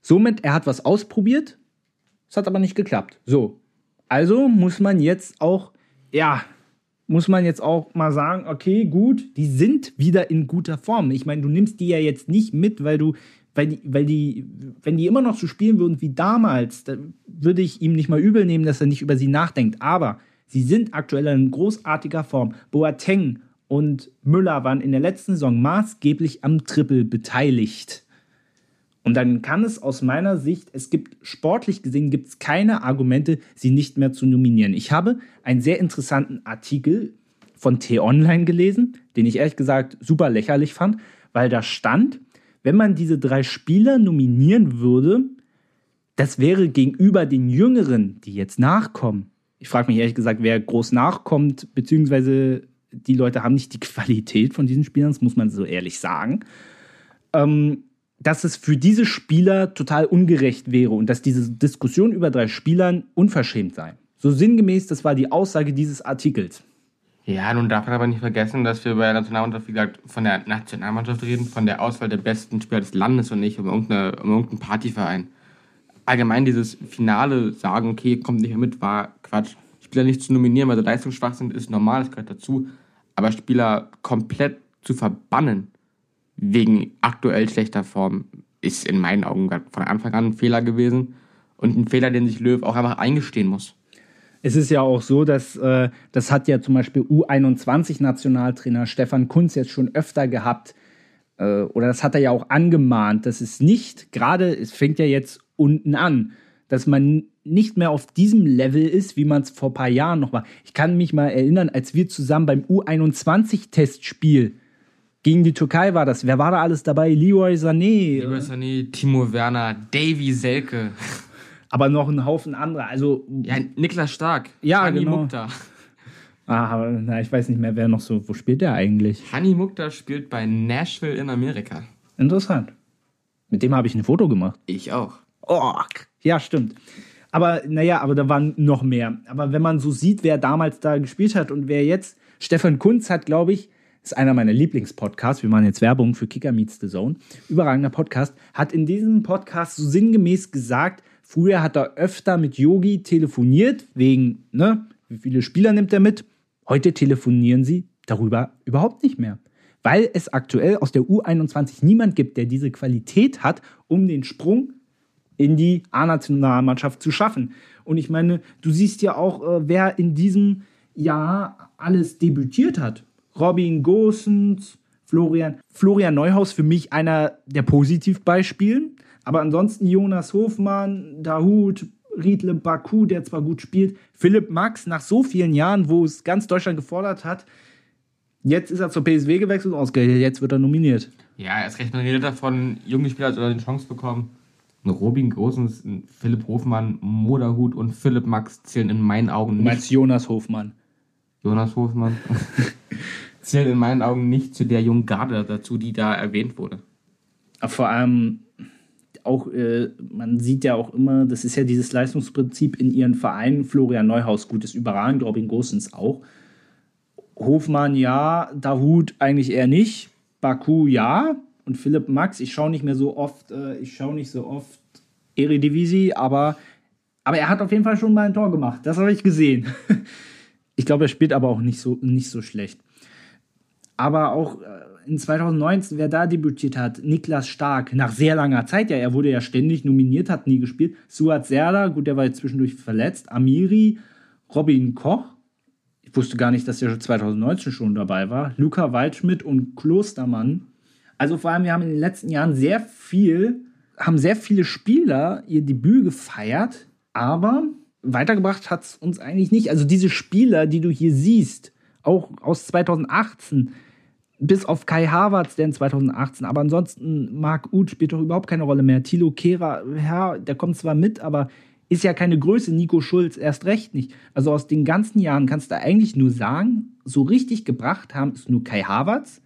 A: Somit, er hat was ausprobiert, es hat aber nicht geklappt. So, also muss man jetzt auch, ja, muss man jetzt auch mal sagen, okay, gut, die sind wieder in guter Form. Ich meine, du nimmst die ja jetzt nicht mit, weil du, weil die, weil die, wenn die immer noch so spielen würden wie damals, dann würde ich ihm nicht mal übel nehmen, dass er nicht über sie nachdenkt. Aber Sie sind aktuell in großartiger Form. Boateng und Müller waren in der letzten Saison maßgeblich am Triple beteiligt. Und dann kann es aus meiner Sicht, es gibt sportlich gesehen, gibt es keine Argumente, sie nicht mehr zu nominieren. Ich habe einen sehr interessanten Artikel von T-Online gelesen, den ich ehrlich gesagt super lächerlich fand, weil da stand, wenn man diese drei Spieler nominieren würde, das wäre gegenüber den Jüngeren, die jetzt nachkommen, ich frage mich ehrlich gesagt, wer groß nachkommt, beziehungsweise die Leute haben nicht die Qualität von diesen Spielern, das muss man so ehrlich sagen. Ähm, dass es für diese Spieler total ungerecht wäre und dass diese Diskussion über drei Spielern unverschämt sei. So sinngemäß, das war die Aussage dieses Artikels.
B: Ja, nun darf man aber nicht vergessen, dass wir bei der Nationalmannschaft, wie gesagt, von der Nationalmannschaft reden, von der Auswahl der besten Spieler des Landes und nicht um, irgendeine, um irgendeinen Partyverein allgemein dieses finale Sagen, okay, kommt nicht mehr mit, war Quatsch. Spieler nicht zu nominieren, weil sie leistungsschwach sind, ist normal, das gehört dazu. Aber Spieler komplett zu verbannen wegen aktuell schlechter Form ist in meinen Augen von Anfang an ein Fehler gewesen und ein Fehler, den sich Löw auch einfach eingestehen muss.
A: Es ist ja auch so, dass äh, das hat ja zum Beispiel U21-Nationaltrainer Stefan Kunz jetzt schon öfter gehabt, äh, oder das hat er ja auch angemahnt, dass es nicht, gerade, es fängt ja jetzt unten an. Dass man nicht mehr auf diesem Level ist, wie man es vor ein paar Jahren noch war. Ich kann mich mal erinnern, als wir zusammen beim U21-Testspiel gegen die Türkei war das. Wer war da alles dabei? Leroy Sané.
B: Leroy Sané, Timo Werner, Davy Selke.
A: Aber noch ein Haufen anderer. Also,
B: ja, Niklas Stark.
A: Ja, Hani genau. Mukta. Ah, na, ich weiß nicht mehr, wer noch so. Wo spielt der eigentlich?
B: Hani Mukta spielt bei Nashville in Amerika.
A: Interessant. Mit dem habe ich ein Foto gemacht.
B: Ich auch.
A: Oh, ja, stimmt. Aber naja, aber da waren noch mehr. Aber wenn man so sieht, wer damals da gespielt hat und wer jetzt, Stefan Kunz hat, glaube ich, ist einer meiner Lieblingspodcasts. Wir machen jetzt Werbung für Kicker Meets the Zone. Überragender Podcast. Hat in diesem Podcast so sinngemäß gesagt, früher hat er öfter mit Yogi telefoniert, wegen, ne, wie viele Spieler nimmt er mit? Heute telefonieren sie darüber überhaupt nicht mehr. Weil es aktuell aus der U21 niemand gibt, der diese Qualität hat, um den Sprung in die A-Nationalmannschaft zu schaffen. Und ich meine, du siehst ja auch, äh, wer in diesem Jahr alles debütiert hat. Robin Gosens, Florian, Florian Neuhaus für mich einer der Positivbeispielen. Aber ansonsten Jonas Hofmann, Dahut, Riedle Baku, der zwar gut spielt, Philipp Max nach so vielen Jahren, wo es ganz Deutschland gefordert hat, jetzt ist er zur PSW gewechselt und ausgerechnet, jetzt wird er nominiert.
B: Ja, erst recht, man redet davon, junge Spieler sollen eine Chance bekommen ein Robin Gosens, ein Philipp Hofmann, Moderhut und Philipp Max zählen in meinen Augen
A: nicht. Du meinst Jonas Hofmann?
B: Jonas Hofmann. zählen in meinen Augen nicht zu der jungen Garde dazu, die da erwähnt wurde.
A: Vor allem, auch, äh, man sieht ja auch immer, das ist ja dieses Leistungsprinzip in ihren Vereinen. Florian Neuhaus, gut, ist überragend, Robin Gosens auch. Hofmann ja, Dahut eigentlich eher nicht. Baku ja. Und Philipp Max, ich schaue nicht mehr so oft, äh, ich schaue nicht so oft Eredivisie, aber, aber er hat auf jeden Fall schon mal ein Tor gemacht. Das habe ich gesehen. ich glaube, er spielt aber auch nicht so, nicht so schlecht. Aber auch äh, in 2019, wer da debütiert hat, Niklas Stark, nach sehr langer Zeit, ja, er wurde ja ständig nominiert, hat nie gespielt. Suat Serda, gut, der war jetzt zwischendurch verletzt. Amiri, Robin Koch, ich wusste gar nicht, dass er 2019 schon dabei war. Luca Waldschmidt und Klostermann. Also vor allem, wir haben in den letzten Jahren sehr viel, haben sehr viele Spieler ihr Debüt gefeiert, aber weitergebracht hat es uns eigentlich nicht. Also diese Spieler, die du hier siehst, auch aus 2018, bis auf Kai Havertz, der in 2018, aber ansonsten Marc Uth spielt doch überhaupt keine Rolle mehr. Thilo Kehrer, ja, der kommt zwar mit, aber ist ja keine Größe. Nico Schulz erst recht nicht. Also aus den ganzen Jahren kannst du eigentlich nur sagen, so richtig gebracht haben ist nur Kai Havertz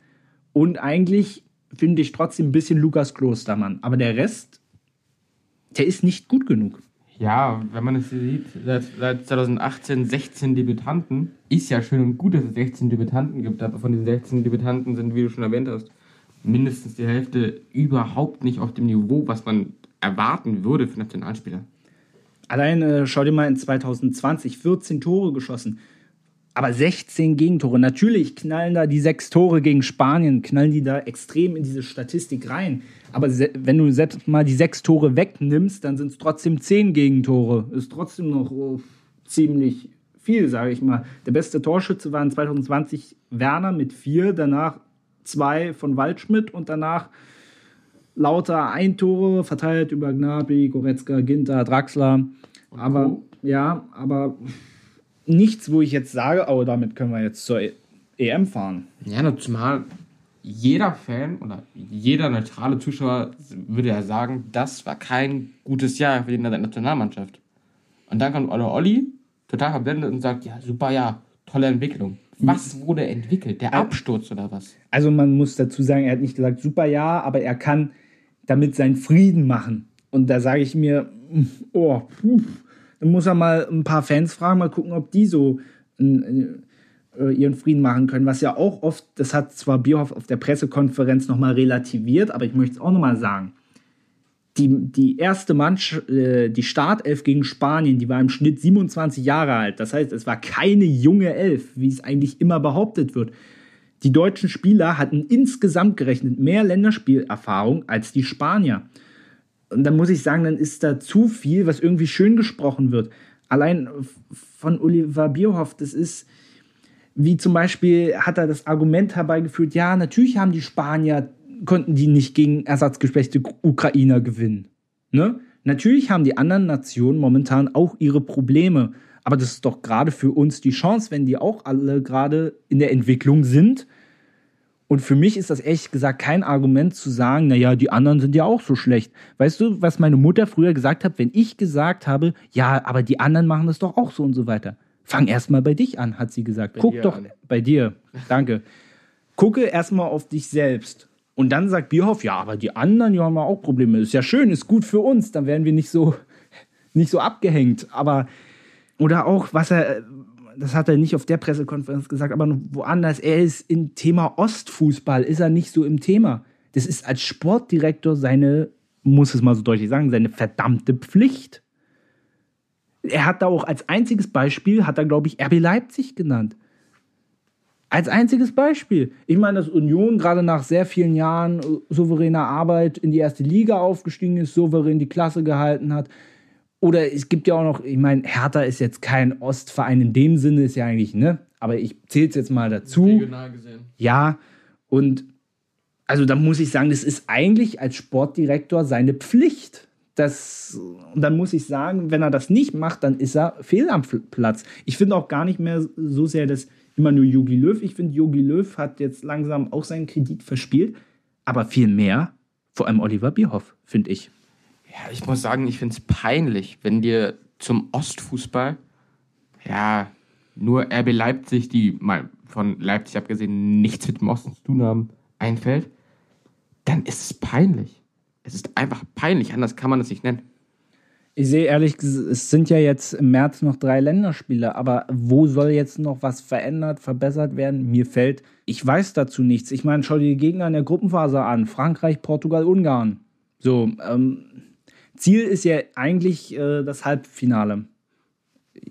A: und eigentlich finde ich trotzdem ein bisschen Lukas Klostermann. Aber der Rest, der ist nicht gut genug.
B: Ja, wenn man es sieht, seit, seit 2018 16 Debütanten, ist ja schön und gut, dass es 16 Debütanten gibt, aber von diesen 16 Debütanten sind, wie du schon erwähnt hast, mindestens die Hälfte überhaupt nicht auf dem Niveau, was man erwarten würde für Nationalspieler.
A: Allein äh, schau dir mal in 2020 14 Tore geschossen, aber 16 Gegentore. Natürlich knallen da die sechs Tore gegen Spanien, knallen die da extrem in diese Statistik rein. Aber wenn du selbst mal die sechs Tore wegnimmst, dann sind es trotzdem zehn Gegentore. Ist trotzdem noch oh, ziemlich viel, sage ich mal. Der beste Torschütze war in 2020 Werner mit vier, danach zwei von Waldschmidt und danach lauter Eintore verteilt über Gnabry, Goretzka, Ginter, Draxler. Und aber Co. ja, aber nichts, wo ich jetzt sage, oh, damit können wir jetzt zur EM fahren.
B: Ja, zumal jeder Fan oder jeder neutrale Zuschauer würde ja sagen, das war kein gutes Jahr für die Nationalmannschaft. Und dann kommt Olle Olli, total verblendet und sagt, ja, super, ja, tolle Entwicklung. Was wurde entwickelt? Der Absturz oder was?
A: Also man muss dazu sagen, er hat nicht gesagt, super, ja, aber er kann damit seinen Frieden machen. Und da sage ich mir, oh, puh, dann muss er mal ein paar Fans fragen, mal gucken, ob die so äh, ihren Frieden machen können, was ja auch oft, das hat zwar Bierhoff auf der Pressekonferenz nochmal relativiert, aber ich möchte es auch nochmal sagen. Die, die erste Mannschaft, äh, die Startelf gegen Spanien, die war im Schnitt 27 Jahre alt. Das heißt, es war keine junge Elf, wie es eigentlich immer behauptet wird. Die deutschen Spieler hatten insgesamt gerechnet mehr Länderspielerfahrung als die Spanier. Und dann muss ich sagen, dann ist da zu viel, was irgendwie schön gesprochen wird. Allein von Oliver Bierhoff, das ist, wie zum Beispiel hat er das Argument herbeigeführt, ja, natürlich haben die Spanier, konnten die nicht gegen ersatzgeschwächte Ukrainer gewinnen. Ne? Natürlich haben die anderen Nationen momentan auch ihre Probleme. Aber das ist doch gerade für uns die Chance, wenn die auch alle gerade in der Entwicklung sind. Und für mich ist das ehrlich gesagt kein Argument zu sagen, naja, die anderen sind ja auch so schlecht. Weißt du, was meine Mutter früher gesagt hat, wenn ich gesagt habe, ja, aber die anderen machen das doch auch so und so weiter. Fang erstmal bei dich an, hat sie gesagt. Bei Guck doch an. bei dir. Danke. Gucke erstmal auf dich selbst. Und dann sagt Bierhoff, ja, aber die anderen, die haben auch Probleme. Ist ja schön, ist gut für uns, dann werden wir nicht so, nicht so abgehängt. Aber, oder auch, was er, das hat er nicht auf der Pressekonferenz gesagt, aber woanders, er ist im Thema Ostfußball, ist er nicht so im Thema. Das ist als Sportdirektor seine, muss es mal so deutlich sagen, seine verdammte Pflicht er hat da auch als einziges Beispiel, hat er, glaube ich, RB Leipzig genannt. Als einziges Beispiel. Ich meine, dass Union gerade nach sehr vielen Jahren äh, souveräner Arbeit in die erste Liga aufgestiegen ist, souverän die Klasse gehalten hat. Oder es gibt ja auch noch, ich meine, Hertha ist jetzt kein Ostverein in dem Sinne, ist ja eigentlich, ne? Aber ich zähle es jetzt mal dazu. Regional gesehen. Ja, und also da muss ich sagen, das ist eigentlich als Sportdirektor seine Pflicht das, und dann muss ich sagen, wenn er das nicht macht, dann ist er fehl am Platz. Ich finde auch gar nicht mehr so sehr, dass immer nur Yogi Löw. Ich finde, Yogi Löw hat jetzt langsam auch seinen Kredit verspielt, aber viel mehr, vor allem Oliver Bierhoff, finde ich.
B: Ja, ich muss sagen, ich finde es peinlich, wenn dir zum Ostfußball, ja, nur RB Leipzig, die mal von Leipzig abgesehen nichts mit dem Osten zu tun haben, einfällt, dann ist es peinlich. Es ist einfach peinlich, anders kann man es nicht nennen.
A: Ich sehe ehrlich gesagt, es sind ja jetzt im März noch drei Länderspiele, aber wo soll jetzt noch was verändert, verbessert werden? Mir fällt, ich weiß dazu nichts. Ich meine, schau dir die Gegner in der Gruppenphase an: Frankreich, Portugal, Ungarn. So, ähm, Ziel ist ja eigentlich äh, das Halbfinale.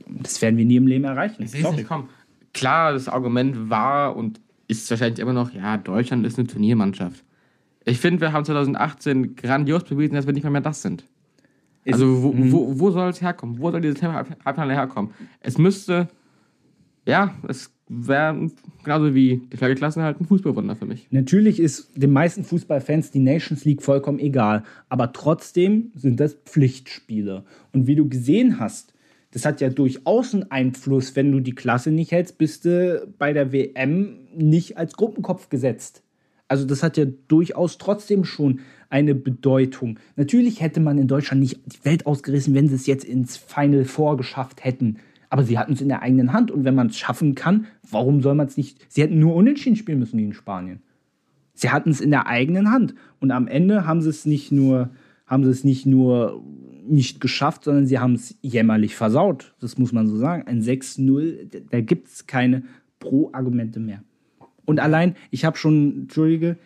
A: Das werden wir nie im Leben erreichen.
B: Ich nicht, komm. Klar, das Argument war und ist wahrscheinlich immer noch, ja, Deutschland ist eine Turniermannschaft. Ich finde, wir haben 2018 grandios bewiesen, dass wir nicht mehr, mehr das sind. Also wo, wo, wo soll es herkommen? Wo soll dieses Halbfinale herkommen? Es müsste, ja, es wäre genauso wie die Flagge halt ein Fußballwunder für mich.
A: Natürlich ist den meisten Fußballfans die Nations League vollkommen egal, aber trotzdem sind das Pflichtspiele. Und wie du gesehen hast, das hat ja durchaus einen Einfluss, wenn du die Klasse nicht hältst, bist du bei der WM nicht als Gruppenkopf gesetzt. Also das hat ja durchaus trotzdem schon eine Bedeutung. Natürlich hätte man in Deutschland nicht die Welt ausgerissen, wenn sie es jetzt ins Final Four geschafft hätten. Aber sie hatten es in der eigenen Hand und wenn man es schaffen kann, warum soll man es nicht? Sie hätten nur unentschieden spielen müssen gegen Spanien. Sie hatten es in der eigenen Hand und am Ende haben sie es nicht nur, haben sie es nicht nur nicht geschafft, sondern sie haben es jämmerlich versaut. Das muss man so sagen. Ein 6-0, da gibt es keine Pro-Argumente mehr. Und allein, ich habe schon, entschuldige,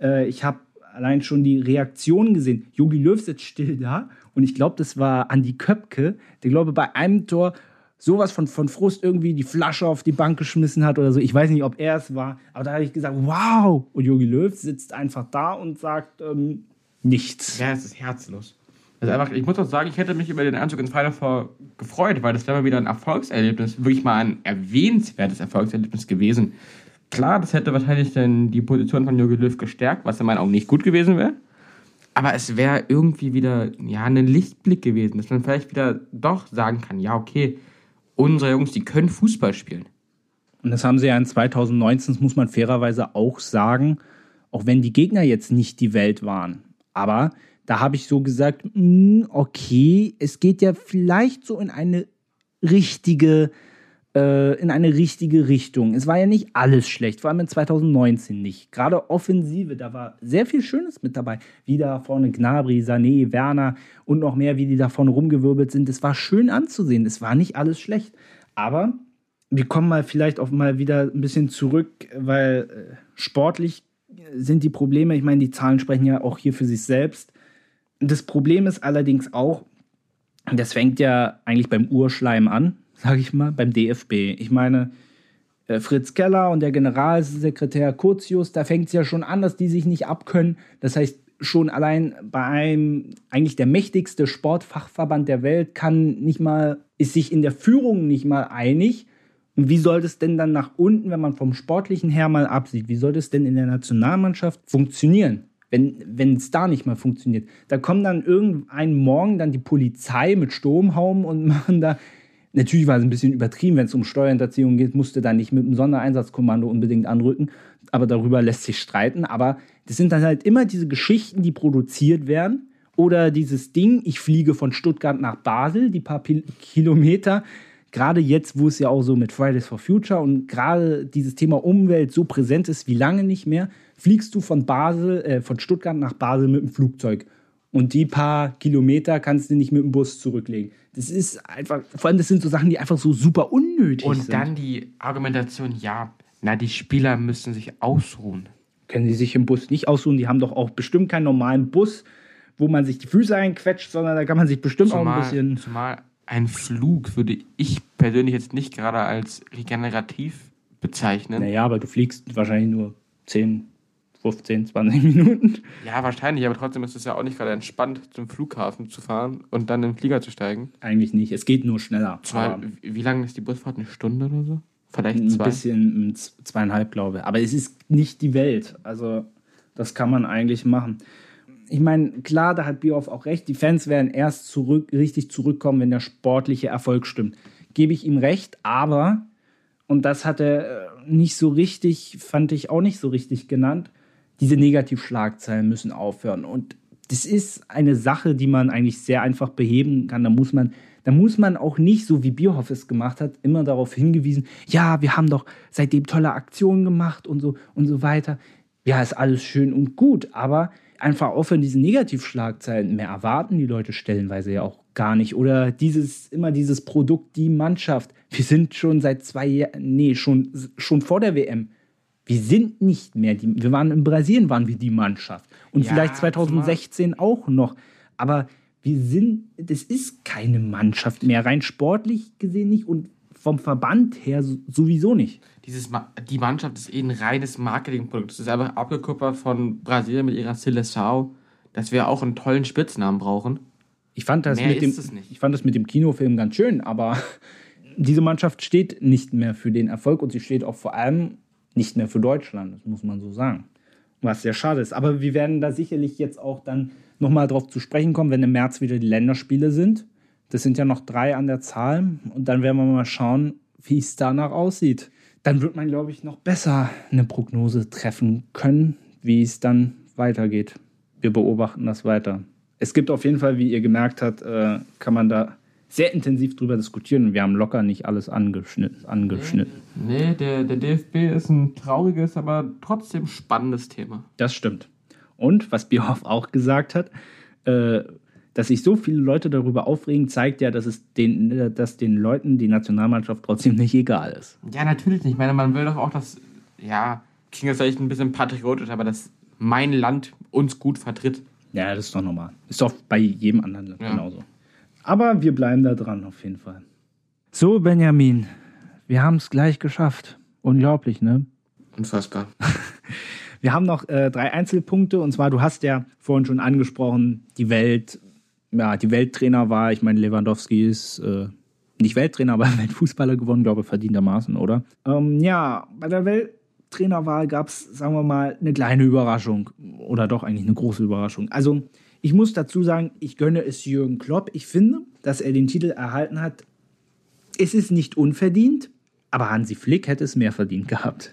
A: äh, ich habe allein schon die Reaktion gesehen. Jogi Löw sitzt still da und ich glaube, das war Andi Köpke, der glaube bei einem Tor sowas von, von Frust irgendwie die Flasche auf die Bank geschmissen hat oder so. Ich weiß nicht, ob er es war, aber da habe ich gesagt, wow! Und Jogi Löw sitzt einfach da und sagt ähm, nichts.
B: Ja, es ist herzlos. Also einfach, ich muss auch sagen, ich hätte mich über den Einzug ins Final Four gefreut, weil das wäre mal wieder ein Erfolgserlebnis, wirklich mal ein erwähnenswertes Erfolgserlebnis gewesen. Klar, das hätte wahrscheinlich dann die Position von Jogi Löw gestärkt, was in meinen Augen nicht gut gewesen wäre. Aber es wäre irgendwie wieder ja, ein Lichtblick gewesen, dass man vielleicht wieder doch sagen kann, ja, okay, unsere Jungs, die können Fußball spielen.
A: Und das haben sie ja in 2019, das muss man fairerweise auch sagen, auch wenn die Gegner jetzt nicht die Welt waren. Aber da habe ich so gesagt, hm, okay, es geht ja vielleicht so in eine richtige äh, in eine richtige Richtung. Es war ja nicht alles schlecht, vor allem in 2019 nicht. Gerade Offensive, da war sehr viel Schönes mit dabei. Wie da vorne Gnabry, Sané, Werner und noch mehr, wie die da vorne rumgewirbelt sind. Es war schön anzusehen. Es war nicht alles schlecht. Aber wir kommen mal vielleicht auch mal wieder ein bisschen zurück, weil äh, sportlich sind die Probleme, ich meine, die Zahlen sprechen ja auch hier für sich selbst. Das Problem ist allerdings auch, das fängt ja eigentlich beim Urschleim an, sage ich mal, beim DFB. Ich meine, äh, Fritz Keller und der Generalsekretär Curtius, da fängt es ja schon an, dass die sich nicht abkönnen. Das heißt, schon allein bei einem, eigentlich der mächtigste Sportfachverband der Welt kann nicht mal, ist sich in der Führung nicht mal einig. Und wie soll das denn dann nach unten, wenn man vom Sportlichen her mal absieht, wie soll das denn in der Nationalmannschaft funktionieren? wenn es da nicht mal funktioniert. Da kommt dann irgendein Morgen dann die Polizei mit Sturmhaum und machen da Natürlich war es ein bisschen übertrieben, wenn es um Steuerhinterziehung geht, musste da nicht mit einem Sondereinsatzkommando unbedingt anrücken. Aber darüber lässt sich streiten. Aber das sind dann halt immer diese Geschichten, die produziert werden. Oder dieses Ding, ich fliege von Stuttgart nach Basel, die paar Kilometer. Gerade jetzt, wo es ja auch so mit Fridays for Future und gerade dieses Thema Umwelt so präsent ist wie lange nicht mehr, fliegst du von Basel, äh, von Stuttgart nach Basel mit dem Flugzeug. Und die paar Kilometer kannst du nicht mit dem Bus zurücklegen. Das ist einfach, vor allem das sind so Sachen, die einfach so super unnötig
B: und
A: sind.
B: Und dann die Argumentation, ja, na, die Spieler müssen sich ausruhen.
A: Können sie sich im Bus nicht ausruhen? Die haben doch auch bestimmt keinen normalen Bus, wo man sich die Füße einquetscht, sondern da kann man sich bestimmt zumal, auch ein bisschen.
B: Zumal ein Flug würde ich persönlich jetzt nicht gerade als regenerativ bezeichnen.
A: Naja, aber du fliegst wahrscheinlich nur 10, 15, 20 Minuten.
B: Ja, wahrscheinlich, aber trotzdem ist es ja auch nicht gerade entspannt, zum Flughafen zu fahren und dann in den Flieger zu steigen.
A: Eigentlich nicht, es geht nur schneller.
B: Zwei, wie lange ist die Busfahrt? Eine Stunde oder so?
A: Vielleicht zwei? Ein bisschen, zweieinhalb, glaube ich. Aber es ist nicht die Welt. Also, das kann man eigentlich machen. Ich meine, klar, da hat Bioff auch recht. Die Fans werden erst zurück, richtig zurückkommen, wenn der sportliche Erfolg stimmt. Gebe ich ihm recht, aber, und das hat er äh, nicht so richtig, fand ich auch nicht so richtig genannt, diese Negativschlagzeilen müssen aufhören. Und das ist eine Sache, die man eigentlich sehr einfach beheben kann. Da muss man, da muss man auch nicht, so wie Bierhoff es gemacht hat, immer darauf hingewiesen, ja, wir haben doch seitdem tolle Aktionen gemacht und so und so weiter. Ja, ist alles schön und gut, aber einfach aufhören, diese Negativschlagzeilen. Mehr erwarten die Leute stellenweise ja auch gar nicht. Oder dieses, immer dieses Produkt, die Mannschaft. Wir sind schon seit zwei Jahren, nee, schon, schon vor der WM. Wir sind nicht mehr die, wir waren in Brasilien, waren wir die Mannschaft. Und
B: Ja,
A: vielleicht 2016 auch noch. Aber wir sind, das ist keine Mannschaft mehr, rein sportlich gesehen nicht und vom Verband her so- sowieso nicht.
B: Dieses Ma die Mannschaft ist eh ein reines Marketingprodukt. Das ist einfach abgekuppert von Brasilien mit ihrer Seleção, dass wir auch einen tollen Spitznamen brauchen.
A: Ich fand das
B: Mehr
A: mit dem, ich fand das mit dem Kinofilm ganz schön, aber diese Mannschaft steht nicht mehr für den Erfolg und sie steht auch vor allem nicht mehr für Deutschland, das muss man so sagen. Was sehr schade ist. Aber wir werden da sicherlich jetzt auch dann nochmal drauf zu sprechen kommen, wenn im März wieder die Länderspiele sind. Das sind ja noch drei an der Zahl. Und dann werden wir mal schauen, wie es danach aussieht. Dann wird man, glaube ich, noch besser eine Prognose treffen können, wie es dann weitergeht. Wir beobachten das weiter. Es gibt auf jeden Fall, wie ihr gemerkt habt, äh, kann man da sehr intensiv drüber diskutieren. Und wir haben locker nicht alles angeschnitten. angeschnitten.
B: Nee, der, der DFB ist ein trauriges, aber trotzdem spannendes Thema.
A: Das stimmt. Und was Bierhoff auch gesagt hat, äh, dass sich so viele Leute darüber aufregen, zeigt ja, dass es den, dass den Leuten die Nationalmannschaft trotzdem nicht egal ist.
B: Ja, natürlich nicht. Ich meine, man will doch auch, dass, ja, klingt jetzt vielleicht ein bisschen patriotisch, aber dass mein Land uns gut vertritt.
A: Ja, das ist doch normal. Ist doch bei jedem anderen Land
B: Ja.
A: genauso. Aber wir bleiben da dran, auf jeden Fall. So, Benjamin, wir haben es gleich geschafft. Unglaublich, ne?
B: Unfassbar.
A: Wir haben noch äh, drei Einzelpunkte und zwar, du hast ja vorhin schon angesprochen, die Welt, ja, die Welttrainer war, ich meine, Lewandowski ist äh, nicht Welttrainer, aber Weltfußballer gewonnen, glaube ich, verdientermaßen, oder? Ähm, ja, bei der Welttrainerwahl gab es, sagen wir mal, eine kleine Überraschung oder doch eigentlich eine große Überraschung. Also, ich muss dazu sagen, ich gönne es Jürgen Klopp. Ich finde, dass er den Titel erhalten hat. Es ist nicht unverdient, aber Hansi Flick hätte es mehr verdient gehabt.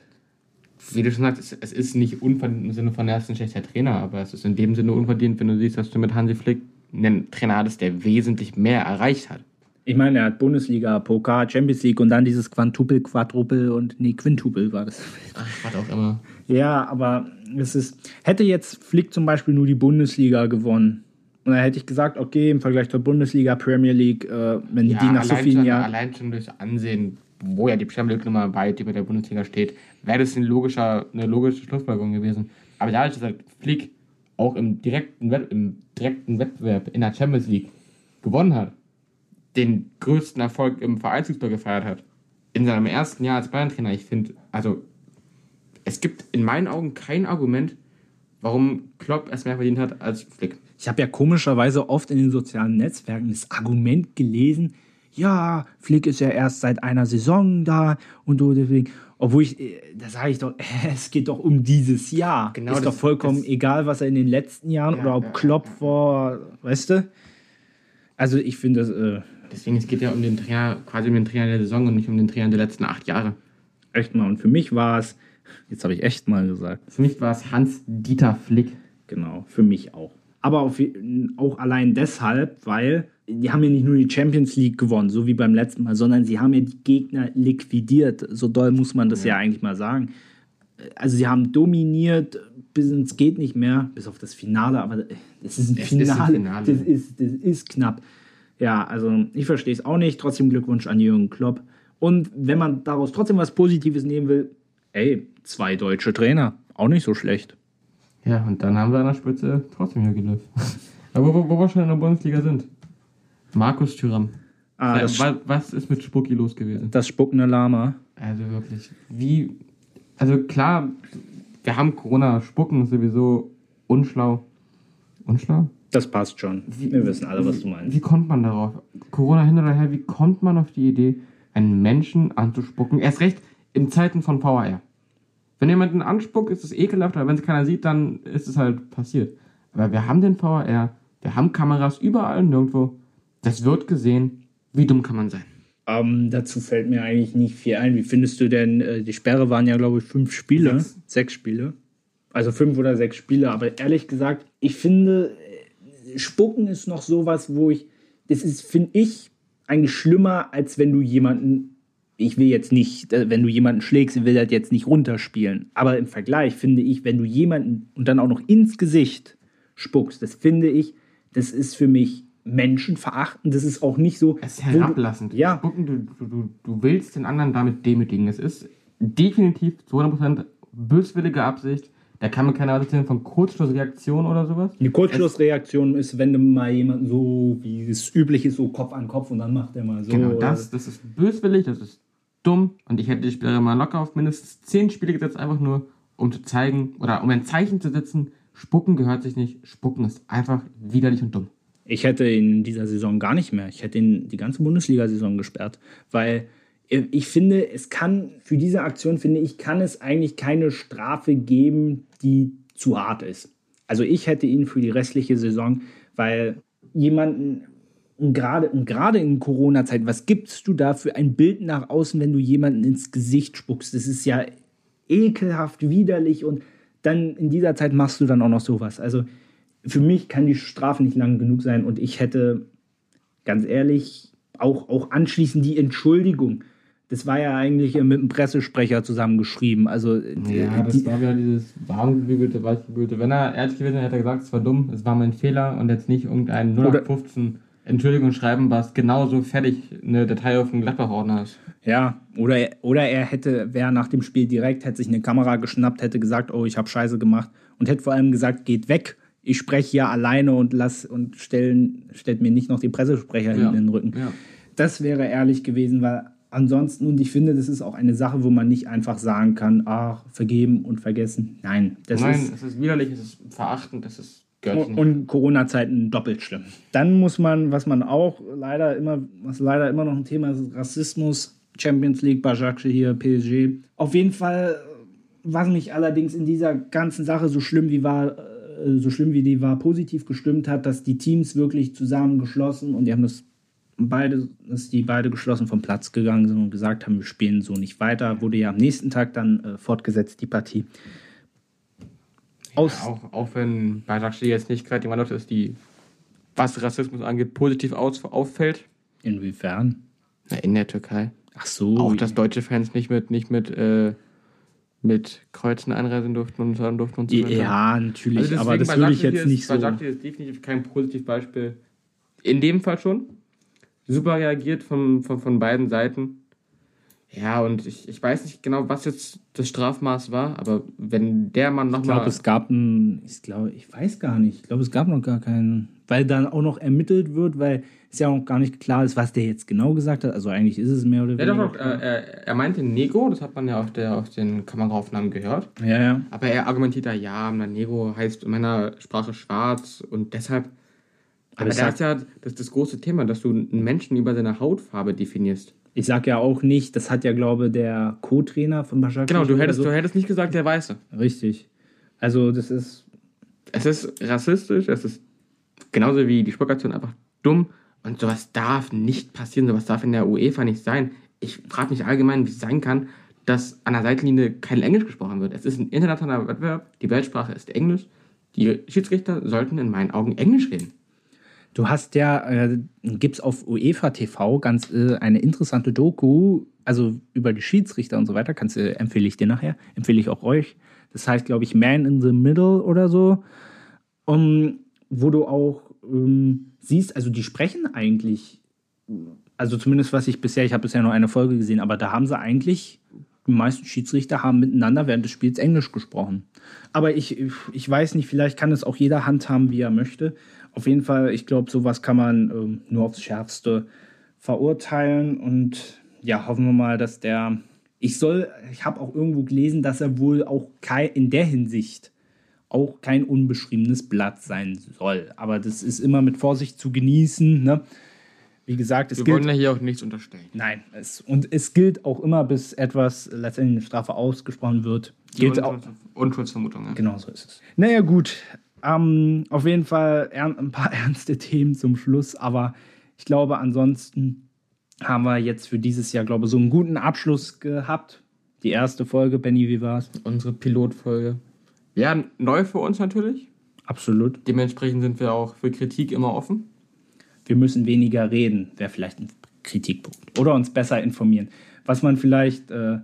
B: Wie du schon sagst, es, ist nicht unverdient im Sinne von, er ist ein schlechter Trainer, aber es ist in dem Sinne unverdient, wenn du siehst, dass du mit Hansi Flick einen Trainer hattest, der wesentlich mehr erreicht hat.
A: Ich meine, er hat Bundesliga, Pokal, Champions League und dann dieses Quantupel, Quadrupel und nee, Quintupel war das.
B: Ach, was auch immer.
A: Ja, aber es ist. Hätte jetzt Flick zum Beispiel nur die Bundesliga gewonnen. Und dann hätte ich gesagt, okay, im Vergleich zur Bundesliga, Premier League, äh, wenn die nach so
B: allein,
A: vielen
B: schon,
A: Jahren.
B: allein schon durch Ansehen, wo ja die Premier League Nummer weit über der Bundesliga steht, wäre das ein logischer, eine logische Schlussfolgerung gewesen. Aber dadurch, dass halt Flick auch im direkten, im direkten Wettbewerb in der Champions League gewonnen hat, den größten Erfolg im Vereinsfußball gefeiert hat, in seinem ersten Jahr als Bayern-Trainer, ich finde, also es gibt in meinen Augen kein Argument, warum Klopp es mehr verdient hat als Flick.
A: Ich habe ja komischerweise oft in den sozialen Netzwerken das Argument gelesen, ja, Flick ist ja erst seit einer Saison da und so deswegen. Obwohl ich, äh, da sage ich doch, es geht doch um dieses Jahr.
B: Genau,
A: ist
B: das-
A: doch vollkommen
B: das-
A: egal, was er in den letzten Jahren
B: Ja,
A: oder ob
B: ja,
A: Klopp vor, weißt du? Also ich finde das äh,
B: Deswegen, es geht ja um den Trainer, quasi um den Trainer der Saison und nicht um den Trainer der letzten acht Jahre.
A: echt mal. Und für mich war es, jetzt habe ich echt mal gesagt,
B: Für mich war es Hans-Dieter Flick.
A: Genau, für mich auch. Aber auf, auch allein deshalb, weil die haben ja nicht nur die Champions League gewonnen, so wie beim letzten Mal, sondern sie haben ja die Gegner liquidiert. So doll muss man das ja, eigentlich mal sagen. Also sie haben dominiert bis ins geht nicht mehr, bis auf das Finale, aber das ist ein
B: Es ist ein
A: Finale.
B: Finale.
A: Das, ist, das ist knapp. Ja, also ich verstehe es auch nicht. Trotzdem Glückwunsch an Jürgen Klopp. Und wenn man daraus trotzdem was Positives nehmen will, ey, zwei deutsche Trainer, auch nicht so schlecht.
B: Ja, und dann haben wir an der Spitze trotzdem Jogi Löw. Aber wo, wo wir schon in der Bundesliga sind. Markus Thüram.
A: Ah,
B: was, was ist mit Spucki los gewesen?
A: das spuckende Lama.
B: Also wirklich, wie. Also klar, wir haben Corona, Spucken ist sowieso unschlau. Unschlau?
A: Das passt schon. Wir wissen alle, was du meinst.
B: Wie kommt man darauf? Corona hin oder her, wie kommt man auf die Idee, einen Menschen anzuspucken? Erst recht in Zeiten von VAR. Wenn jemanden anspuckt, ist es ekelhaft, aber wenn es keiner sieht, dann ist es halt passiert. Aber wir haben den VAR, wir haben Kameras überall und nirgendwo. Das wird gesehen. Wie dumm kann man sein?
A: Ähm, dazu fällt mir eigentlich nicht viel ein. Wie findest du denn, äh, die Sperre waren ja, glaube ich, fünf Spiele.
B: Sechs.
A: Spiele. Also fünf oder sechs Spiele. Aber ehrlich gesagt, ich finde, äh, Spucken ist noch sowas, wo ich, das ist, finde ich, eigentlich schlimmer, als wenn du jemanden, ich will jetzt nicht, äh, wenn du jemanden schlägst, ich will das jetzt nicht runterspielen. Aber im Vergleich finde ich, wenn du jemanden und dann auch noch ins Gesicht spuckst. Das finde ich, das ist für mich menschenverachtend. Das ist auch nicht so.
B: Es ist herablassend.
A: Ja.
B: Spucken, du, du, du, du willst den anderen damit demütigen. Es ist definitiv zu 100% böswillige Absicht. Da kann keiner was erzählen von Kurzschlussreaktion oder sowas.
A: Die Kurzschlussreaktion ist, wenn du mal jemanden so, wie es üblich ist, so Kopf an Kopf und dann macht er mal so.
B: Genau, das, das ist böswillig, das ist dumm und ich hätte die Spieler mal locker auf mindestens 10 Spiele gesetzt, einfach nur um zu zeigen oder um ein Zeichen zu setzen, Spucken gehört sich nicht, Spucken ist einfach widerlich und dumm.
A: Ich hätte ihn in dieser Saison gar nicht mehr. Ich hätte ihn die ganze Bundesliga-Saison gesperrt, weil ich finde, es kann für diese Aktion finde ich kann es eigentlich keine Strafe geben, die zu hart ist. Also ich hätte ihn für die restliche Saison, weil jemanden und gerade und gerade in Corona-Zeit, was gibst du da für ein Bild nach außen, wenn du jemanden ins Gesicht spuckst? Das ist ja ekelhaft, widerlich und dann in dieser Zeit machst du dann auch noch sowas. Also für mich kann die Strafe nicht lang genug sein und ich hätte ganz ehrlich auch, auch anschließend die Entschuldigung. Das war ja eigentlich mit dem Pressesprecher zusammengeschrieben. Also
B: Ja, das
A: die,
B: war wieder dieses warmgebügelte, weichgebügelte. Wenn er ehrlich gewesen wäre, hätte er gesagt, es war dumm, es war mein Fehler und jetzt nicht irgendein 0815 Entschuldigung schreiben, was genauso fertig eine Datei auf dem Gladbach-Ordner ist.
A: ja, oder, oder er hätte, wäre nach dem Spiel direkt, hätte sich eine Kamera geschnappt, hätte gesagt, oh, ich habe Scheiße gemacht und hätte vor allem gesagt, geht weg. Ich spreche hier alleine und lass und stellen, stellt mir nicht noch den Pressesprecher
B: Ja.
A: in den Rücken.
B: Ja.
A: Das wäre ehrlich gewesen, weil ansonsten, und ich finde, das ist auch eine Sache, wo man nicht einfach sagen kann, ach, vergeben und vergessen. Nein, das
B: Nein,
A: ist.
B: es ist widerlich, es ist verachtend, es ist
A: Und,
B: nicht.
A: und Corona-Zeiten doppelt schlimm. Dann muss man, was man auch leider immer, was leider immer noch ein Thema ist, Rassismus, Champions League, Bajakce hier, PSG. Auf jeden Fall, was mich allerdings in dieser ganzen Sache so schlimm wie war, äh, so schlimm wie die war, positiv gestimmt hat, dass die Teams wirklich zusammengeschlossen und die haben das beide, dass die beide geschlossen vom Platz gegangen sind und gesagt haben, wir spielen so nicht weiter. Wurde ja am nächsten Tag dann äh, fortgesetzt, die Partie. Aus,
B: Ja, auch, auch wenn bei Sakshi jetzt nicht gerade die Mannschaft ist, die, was Rassismus angeht, positiv aus, auffällt.
A: Inwiefern?
B: Na, in der Türkei.
A: Ach so.
B: Auch, dass deutsche Fans nicht mit, nicht mit, äh, mit Kreuzen einreisen durften und so durften und so weiter.
A: Ja, natürlich,
B: Also
A: aber das würde ich jetzt
B: ist,
A: nicht so.
B: Basaksehir ist definitiv kein Positivbeispiel. In dem Fall schon. Super reagiert von, von, von beiden Seiten. Ja, und ich, ich weiß nicht genau, was jetzt das Strafmaß war, aber wenn der Mann
A: Ich glaube,
B: nochmal.
A: es gab ein, ich glaube, ich weiß gar nicht. Ich glaube, es gab noch gar keinen, weil dann auch noch ermittelt wird, weil es ja auch gar nicht klar ist, was der jetzt genau gesagt hat. Also eigentlich ist es mehr oder
B: Ja,
A: weniger.
B: doch, doch, äh, er, er meinte Nego, das hat man ja auf, der, auf den Kameraaufnahmen gehört.
A: ja, ja.
B: Aber er argumentiert da, ja, Nego heißt in meiner Sprache schwarz und deshalb. Aber
A: es
B: da
A: sagt-
B: ist ja das, das große Thema, dass du einen Menschen über seine Hautfarbe definierst.
A: Ich sag ja auch nicht, das hat ja, glaube der Co-Trainer von Başakşehir.
B: Genau, du hättest,
A: so.
B: du hättest nicht gesagt, der Weiße.
A: Richtig. Also, das ist.
B: Es ist rassistisch, es ist genauso wie die Spuckaktion einfach dumm und sowas darf nicht passieren, sowas darf in der UEFA nicht sein. Ich frage mich allgemein, wie es sein kann, dass an der Seitenlinie kein Englisch gesprochen wird. Es ist ein internationaler Wettbewerb, die Weltsprache ist Englisch. Die Schiedsrichter sollten in meinen Augen Englisch reden.
A: Du hast ja, äh, gibt's auf UEFA TV ganz äh, eine interessante Doku, also über die Schiedsrichter und so weiter, kannst du, empfehle ich dir nachher, empfehle ich auch euch. Das heißt, glaube ich, Man in the Middle oder so. Um, wo du auch ähm, siehst, also die sprechen eigentlich, also zumindest was ich bisher, ich habe bisher nur eine Folge gesehen, aber da haben sie eigentlich, die meisten Schiedsrichter haben miteinander während des Spiels Englisch gesprochen. Aber ich, ich weiß nicht, vielleicht kann es auch jeder handhaben, wie er möchte. Auf jeden Fall, ich glaube, sowas kann man ähm, nur aufs Schärfste verurteilen und ja, hoffen wir mal, dass der. Ich soll, ich habe auch irgendwo gelesen, dass er wohl auch kei, in der Hinsicht auch kein unbeschriebenes Blatt sein soll. Aber das ist immer mit Vorsicht zu genießen. Ne? Wie gesagt, es
B: Wir
A: gilt.
B: wollen ja hier auch nichts unterstellen.
A: Nein, es, und es gilt auch immer, bis etwas letztendlich eine Strafe ausgesprochen wird. Gilt auch,
B: Unschuldsvermutung. Ja.
A: Genau so ist es. Naja, gut. Ähm, auf jeden Fall ein paar ernste Themen zum Schluss, aber ich glaube, ansonsten haben wir jetzt für dieses Jahr, glaube ich, so einen guten Abschluss gehabt. Die erste Folge, Benny, wie war's?
B: Unsere Pilotfolge. Ja, neu für uns natürlich.
A: Absolut.
B: Dementsprechend sind wir auch für Kritik immer offen.
A: Wir müssen weniger reden, wäre vielleicht ein Kritikpunkt. Oder uns besser informieren. Was man vielleicht äh,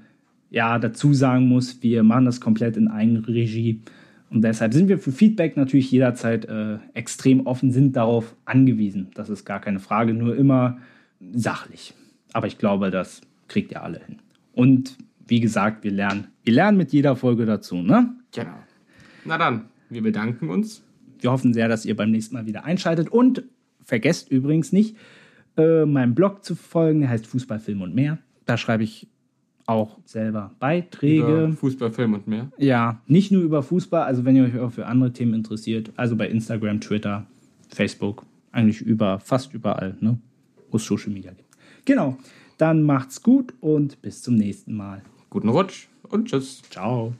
A: ja dazu sagen muss, wir machen das komplett in Eigenregie Und deshalb sind wir für Feedback natürlich jederzeit äh, extrem offen, sind darauf angewiesen. Das ist gar keine Frage, nur immer sachlich. Aber ich glaube, das kriegt ihr alle hin. Und wie gesagt, wir lernen, wir lernen mit jeder Folge dazu, ne?
B: Genau. Na dann, wir bedanken uns.
A: Wir hoffen sehr, dass ihr beim nächsten Mal wieder einschaltet. Und vergesst übrigens nicht, äh, meinem Blog zu folgen. Der heißt Fußball, Film und mehr. Da schreibe ich auch selber Beiträge.
B: Über Fußball, Film und mehr.
A: Ja, nicht nur über Fußball, also wenn ihr euch auch für andere Themen interessiert, also bei Instagram, Twitter, Facebook, eigentlich über, fast überall, ne? Wo es Social Media gibt. Genau. Dann macht's gut und bis zum nächsten Mal.
B: Guten Rutsch und tschüss.
A: Ciao.